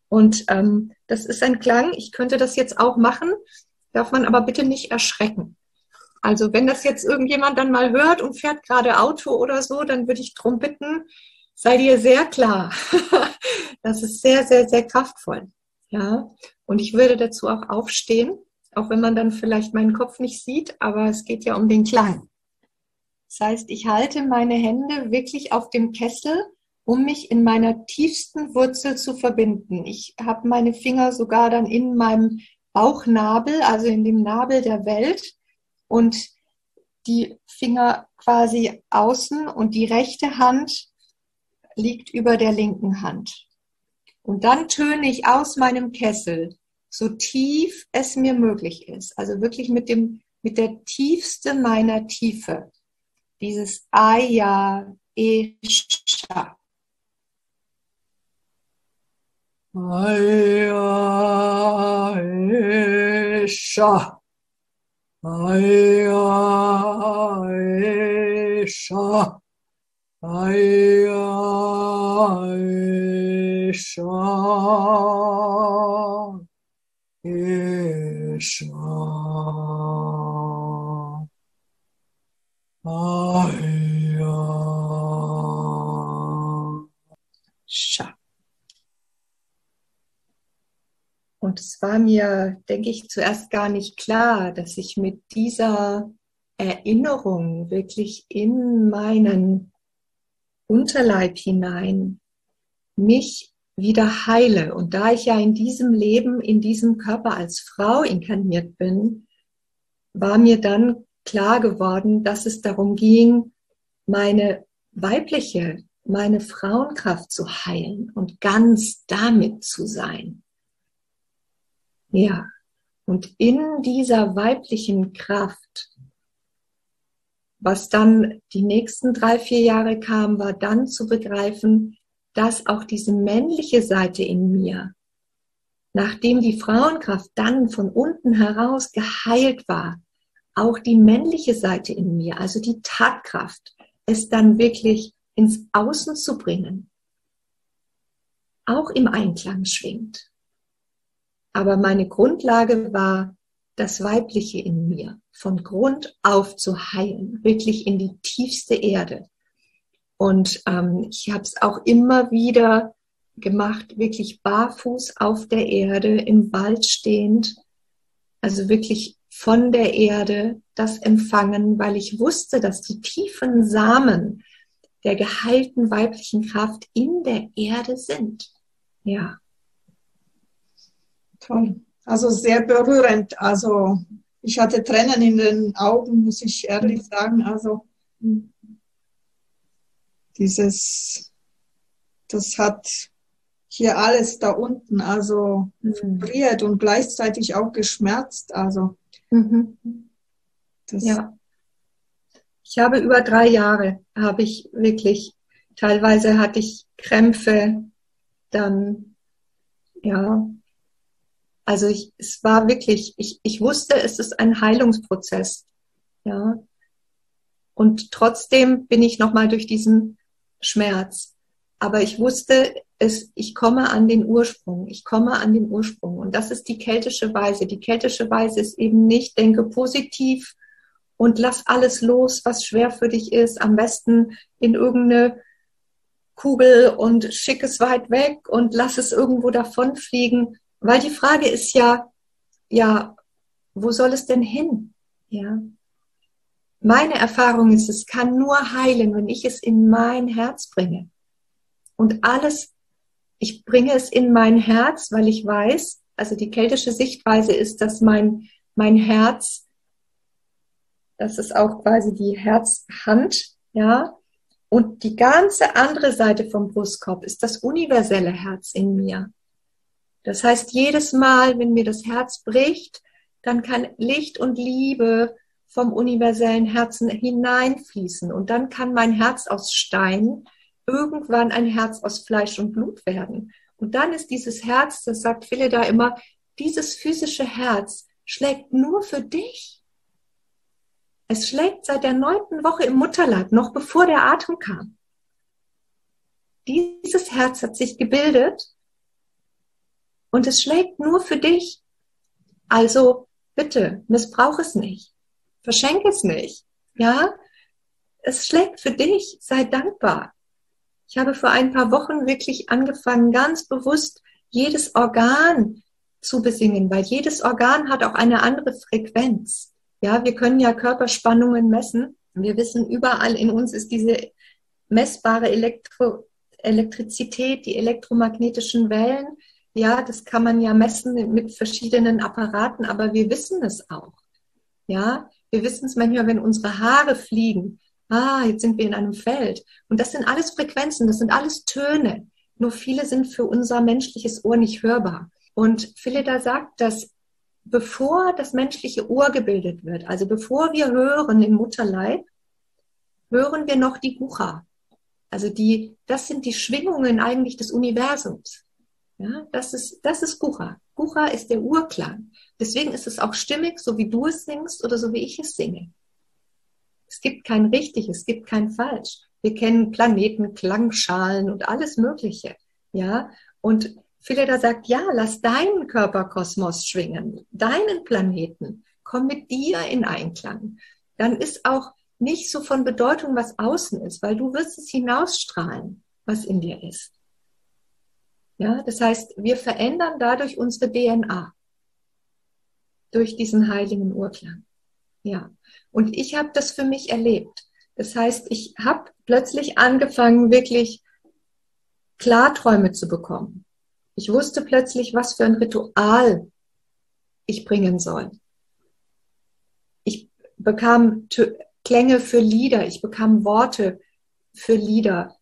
Und ähm, das ist ein Klang, ich könnte das jetzt auch machen, darf man aber bitte nicht erschrecken. Also wenn das jetzt irgendjemand dann mal hört und fährt gerade Auto oder so, dann würde ich darum bitten, sei dir sehr klar. das ist sehr, sehr, sehr kraftvoll. Ja. Und ich würde dazu auch aufstehen auch wenn man dann vielleicht meinen Kopf nicht sieht, aber es geht ja um den Klang. Das heißt, ich halte meine Hände wirklich auf dem Kessel, um mich in meiner tiefsten Wurzel zu verbinden. Ich habe meine Finger sogar dann in meinem Bauchnabel, also in dem Nabel der Welt und die Finger quasi außen und die rechte Hand liegt über der linken Hand. Und dann töne ich aus meinem Kessel so tief es mir möglich ist. Also wirklich mit dem, mit der tiefste meiner Tiefe. Dieses Aya Esha. Aya Esha. Aya Esha. Aya Esha. Und es war mir, denke ich, zuerst gar nicht klar, dass ich mit dieser Erinnerung wirklich in meinen Unterleib hinein mich wieder heile. Und da ich ja in diesem Leben, in diesem Körper als Frau inkarniert bin, war mir dann klar geworden, dass es darum ging, meine weibliche, meine Frauenkraft zu heilen und ganz damit zu sein. Ja, und in dieser weiblichen Kraft, was dann die nächsten drei, vier Jahre kam, war dann zu begreifen, dass auch diese männliche Seite in mir, nachdem die Frauenkraft dann von unten heraus geheilt war, auch die männliche Seite in mir, also die Tatkraft, es dann wirklich ins Außen zu bringen, auch im Einklang schwingt. Aber meine Grundlage war das Weibliche in mir, von Grund auf zu heilen, wirklich in die tiefste Erde. Und ähm, ich habe es auch immer wieder gemacht, wirklich barfuß auf der Erde, im Wald stehend, also wirklich von der Erde das empfangen, weil ich wusste, dass die tiefen Samen der geheilten weiblichen Kraft in der Erde sind. Ja. Toll. Also sehr berührend. Also ich hatte Tränen in den Augen, muss ich ehrlich sagen. Also hm dieses, das hat hier alles da unten, also mhm. vibriert und gleichzeitig auch geschmerzt, also. Mhm. ja. Ich habe über drei Jahre, habe ich wirklich, teilweise hatte ich Krämpfe, dann, ja, also ich, es war wirklich, ich, ich wusste, es ist ein Heilungsprozess, ja. Und trotzdem bin ich nochmal durch diesen Schmerz. Aber ich wusste, es, ich komme an den Ursprung. Ich komme an den Ursprung. Und das ist die keltische Weise. Die keltische Weise ist eben nicht, denke positiv und lass alles los, was schwer für dich ist. Am besten in irgendeine Kugel und schick es weit weg und lass es irgendwo davonfliegen. Weil die Frage ist ja, ja, wo soll es denn hin? Ja. Meine Erfahrung ist, es kann nur heilen, wenn ich es in mein Herz bringe. Und alles, ich bringe es in mein Herz, weil ich weiß, also die keltische Sichtweise ist, dass mein, mein Herz, das ist auch quasi die Herzhand, ja, und die ganze andere Seite vom Brustkorb ist das universelle Herz in mir. Das heißt, jedes Mal, wenn mir das Herz bricht, dann kann Licht und Liebe vom universellen Herzen hineinfließen. Und dann kann mein Herz aus Stein irgendwann ein Herz aus Fleisch und Blut werden. Und dann ist dieses Herz, das sagt Philipp da immer, dieses physische Herz schlägt nur für dich. Es schlägt seit der neunten Woche im Mutterleib, noch bevor der Atem kam. Dieses Herz hat sich gebildet und es schlägt nur für dich. Also bitte, missbrauch es nicht. Verschenk es nicht. Ja? Es schlägt für dich. Sei dankbar. Ich habe vor ein paar Wochen wirklich angefangen, ganz bewusst jedes Organ zu besingen, weil jedes Organ hat auch eine andere Frequenz. Ja, wir können ja Körperspannungen messen. Wir wissen, überall in uns ist diese messbare Elektro Elektrizität, die elektromagnetischen Wellen. Ja, das kann man ja messen mit verschiedenen Apparaten, aber wir wissen es auch. Ja, wir wissen es manchmal, wenn unsere Haare fliegen ah, jetzt sind wir in einem Feld. Und das sind alles Frequenzen, das sind alles Töne. Nur viele sind für unser menschliches Ohr nicht hörbar. Und Philida sagt, dass bevor das menschliche Ohr gebildet wird, also bevor wir hören im Mutterleib, hören wir noch die Gucha. Also die, das sind die Schwingungen eigentlich des Universums. Ja, das ist, das ist Gucha. Gucha ist der Urklang. Deswegen ist es auch stimmig, so wie du es singst oder so wie ich es singe. Es gibt kein richtig, es gibt kein falsch. Wir kennen Planeten, Klangschalen und alles Mögliche. Ja, und Phileda sagt, ja, lass deinen Körperkosmos schwingen, deinen Planeten. Komm mit dir in Einklang. Dann ist auch nicht so von Bedeutung, was außen ist, weil du wirst es hinausstrahlen, was in dir ist. Ja, das heißt, wir verändern dadurch unsere DNA. Durch diesen heiligen Urklang. Ja. Und ich habe das für mich erlebt. Das heißt, ich habe plötzlich angefangen, wirklich Klarträume zu bekommen. Ich wusste plötzlich, was für ein Ritual ich bringen soll. Ich bekam Klänge für Lieder, ich bekam Worte für Lieder,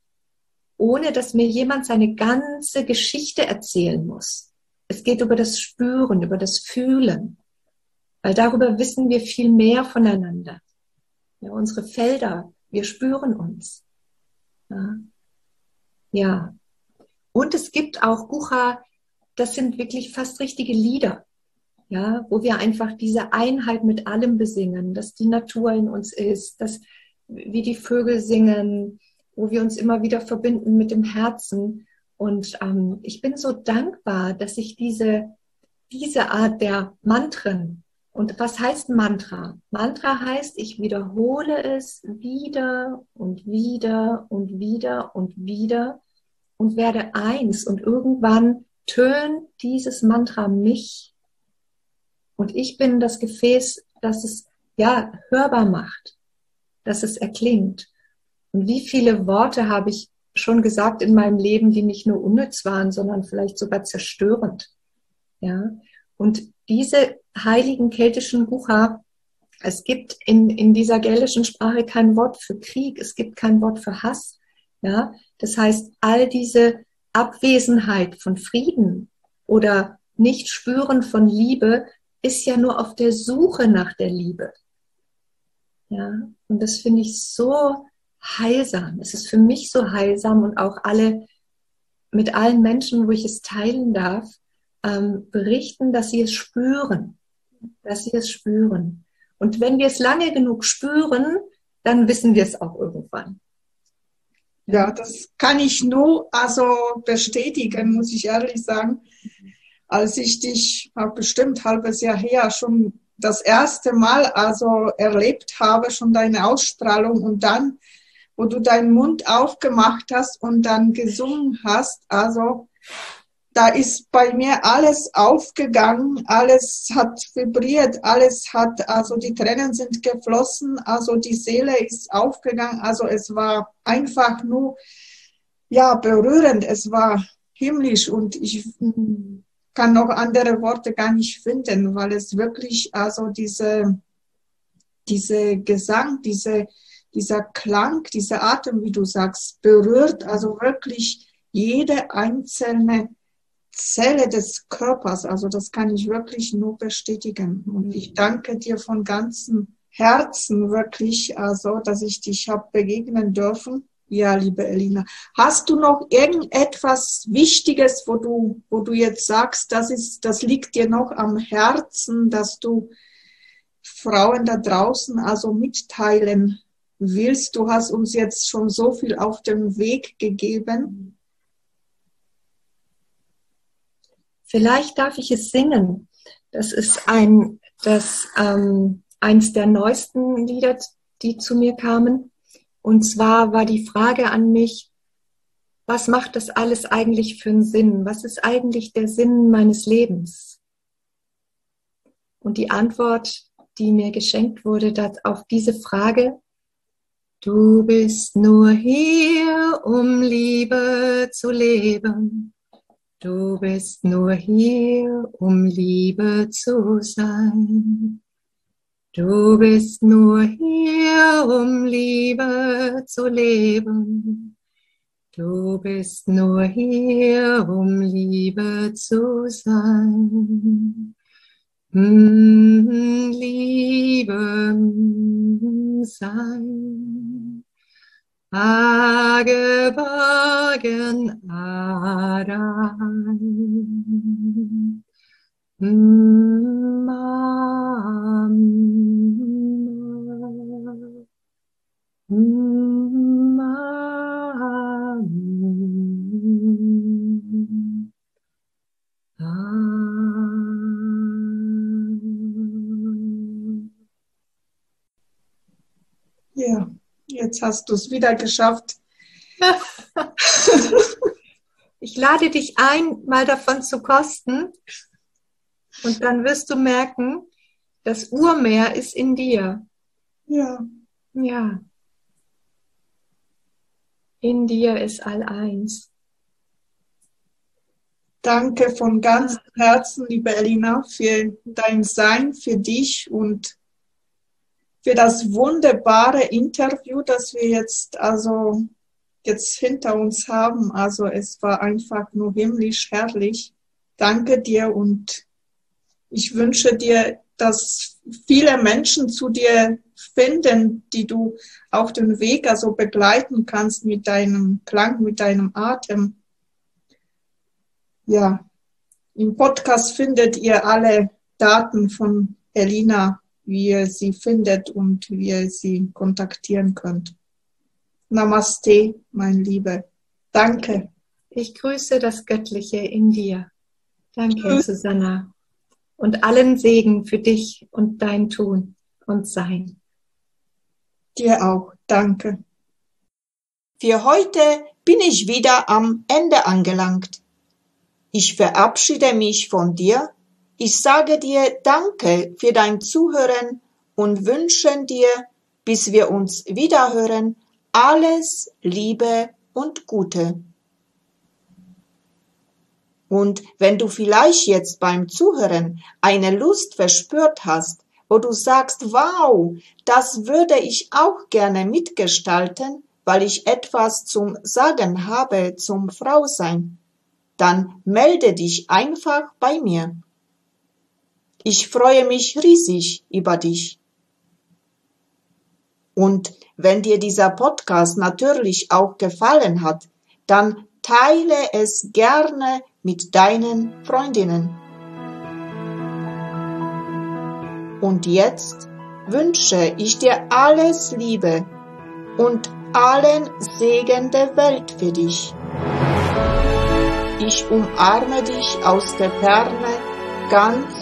ohne dass mir jemand seine ganze Geschichte erzählen muss. Es geht über das Spüren, über das Fühlen. Weil darüber wissen wir viel mehr voneinander. Ja, unsere Felder, wir spüren uns. Ja. ja. Und es gibt auch Bucha, das sind wirklich fast richtige Lieder. Ja, wo wir einfach diese Einheit mit allem besingen, dass die Natur in uns ist, dass wie die Vögel singen, wo wir uns immer wieder verbinden mit dem Herzen. Und ähm, ich bin so dankbar, dass ich diese, diese Art der Mantren, und was heißt Mantra? Mantra heißt, ich wiederhole es wieder und wieder und wieder und wieder und werde eins und irgendwann tönt dieses Mantra mich und ich bin das Gefäß, das es ja hörbar macht, dass es erklingt. Und wie viele Worte habe ich schon gesagt in meinem Leben, die nicht nur unnütz waren, sondern vielleicht sogar zerstörend. Ja. Und diese heiligen keltischen Bucher, es gibt in, in dieser gälischen Sprache kein Wort für Krieg, es gibt kein Wort für Hass. Ja, das heißt, all diese Abwesenheit von Frieden oder nicht spüren von Liebe ist ja nur auf der Suche nach der Liebe. Ja, und das finde ich so heilsam. Es ist für mich so heilsam und auch alle, mit allen Menschen, wo ich es teilen darf, ähm, berichten, dass sie es spüren, dass sie es spüren. Und wenn wir es lange genug spüren, dann wissen wir es auch irgendwann. Ja, das kann ich nur also bestätigen, muss ich ehrlich sagen. Als ich dich, bestimmt halbes Jahr her, schon das erste Mal also erlebt habe, schon deine Ausstrahlung und dann, wo du deinen Mund aufgemacht hast und dann gesungen hast, also da ist bei mir alles aufgegangen, alles hat vibriert, alles hat, also die Tränen sind geflossen, also die Seele ist aufgegangen, also es war einfach nur, ja, berührend, es war himmlisch und ich kann noch andere Worte gar nicht finden, weil es wirklich, also diese, diese Gesang, diese, dieser Klang, dieser Atem, wie du sagst, berührt also wirklich jede einzelne Zelle des Körpers. Also das kann ich wirklich nur bestätigen. Und ich danke dir von ganzem Herzen wirklich, also, dass ich dich habe begegnen dürfen. Ja, liebe Elina. Hast du noch irgendetwas Wichtiges, wo du, wo du jetzt sagst, das ist, das liegt dir noch am Herzen, dass du Frauen da draußen also mitteilen willst? Du hast uns jetzt schon so viel auf den Weg gegeben. Vielleicht darf ich es singen. Das ist ein, das, ähm, eins der neuesten Lieder, die zu mir kamen. Und zwar war die Frage an mich, was macht das alles eigentlich für einen Sinn? Was ist eigentlich der Sinn meines Lebens? Und die Antwort, die mir geschenkt wurde dass auf diese Frage, du bist nur hier, um Liebe zu leben. Du bist nur hier, um Liebe zu sein. Du bist nur hier, um Liebe zu leben. Du bist nur hier, um Liebe zu sein. Mm, Liebe sein. Ageborgen Adam. Mama. Mama. Ja. Jetzt hast du es wieder geschafft. ich lade dich ein, mal davon zu kosten. Und dann wirst du merken, das Urmeer ist in dir. Ja. Ja. In dir ist all eins. Danke von ganzem Herzen, liebe Elina, für dein Sein, für dich und für das wunderbare Interview, das wir jetzt also jetzt hinter uns haben. Also es war einfach nur himmlisch herrlich. Danke dir und ich wünsche dir, dass viele Menschen zu dir finden, die du auf dem Weg also begleiten kannst mit deinem Klang, mit deinem Atem. Ja, im Podcast findet ihr alle Daten von Elina wie ihr sie findet und wie ihr sie kontaktieren könnt. Namaste, mein Liebe. Danke. Ich grüße das Göttliche in dir. Danke, Tschüss. Susanna. Und allen Segen für dich und dein Tun und Sein. Dir auch. Danke. Für heute bin ich wieder am Ende angelangt. Ich verabschiede mich von dir ich sage dir Danke für dein Zuhören und wünschen dir, bis wir uns wiederhören, alles Liebe und Gute. Und wenn du vielleicht jetzt beim Zuhören eine Lust verspürt hast, wo du sagst, wow, das würde ich auch gerne mitgestalten, weil ich etwas zum Sagen habe zum Frausein, dann melde dich einfach bei mir. Ich freue mich riesig über dich. Und wenn dir dieser Podcast natürlich auch gefallen hat, dann teile es gerne mit deinen Freundinnen. Und jetzt wünsche ich dir alles Liebe und allen Segen der Welt für dich. Ich umarme dich aus der Ferne ganz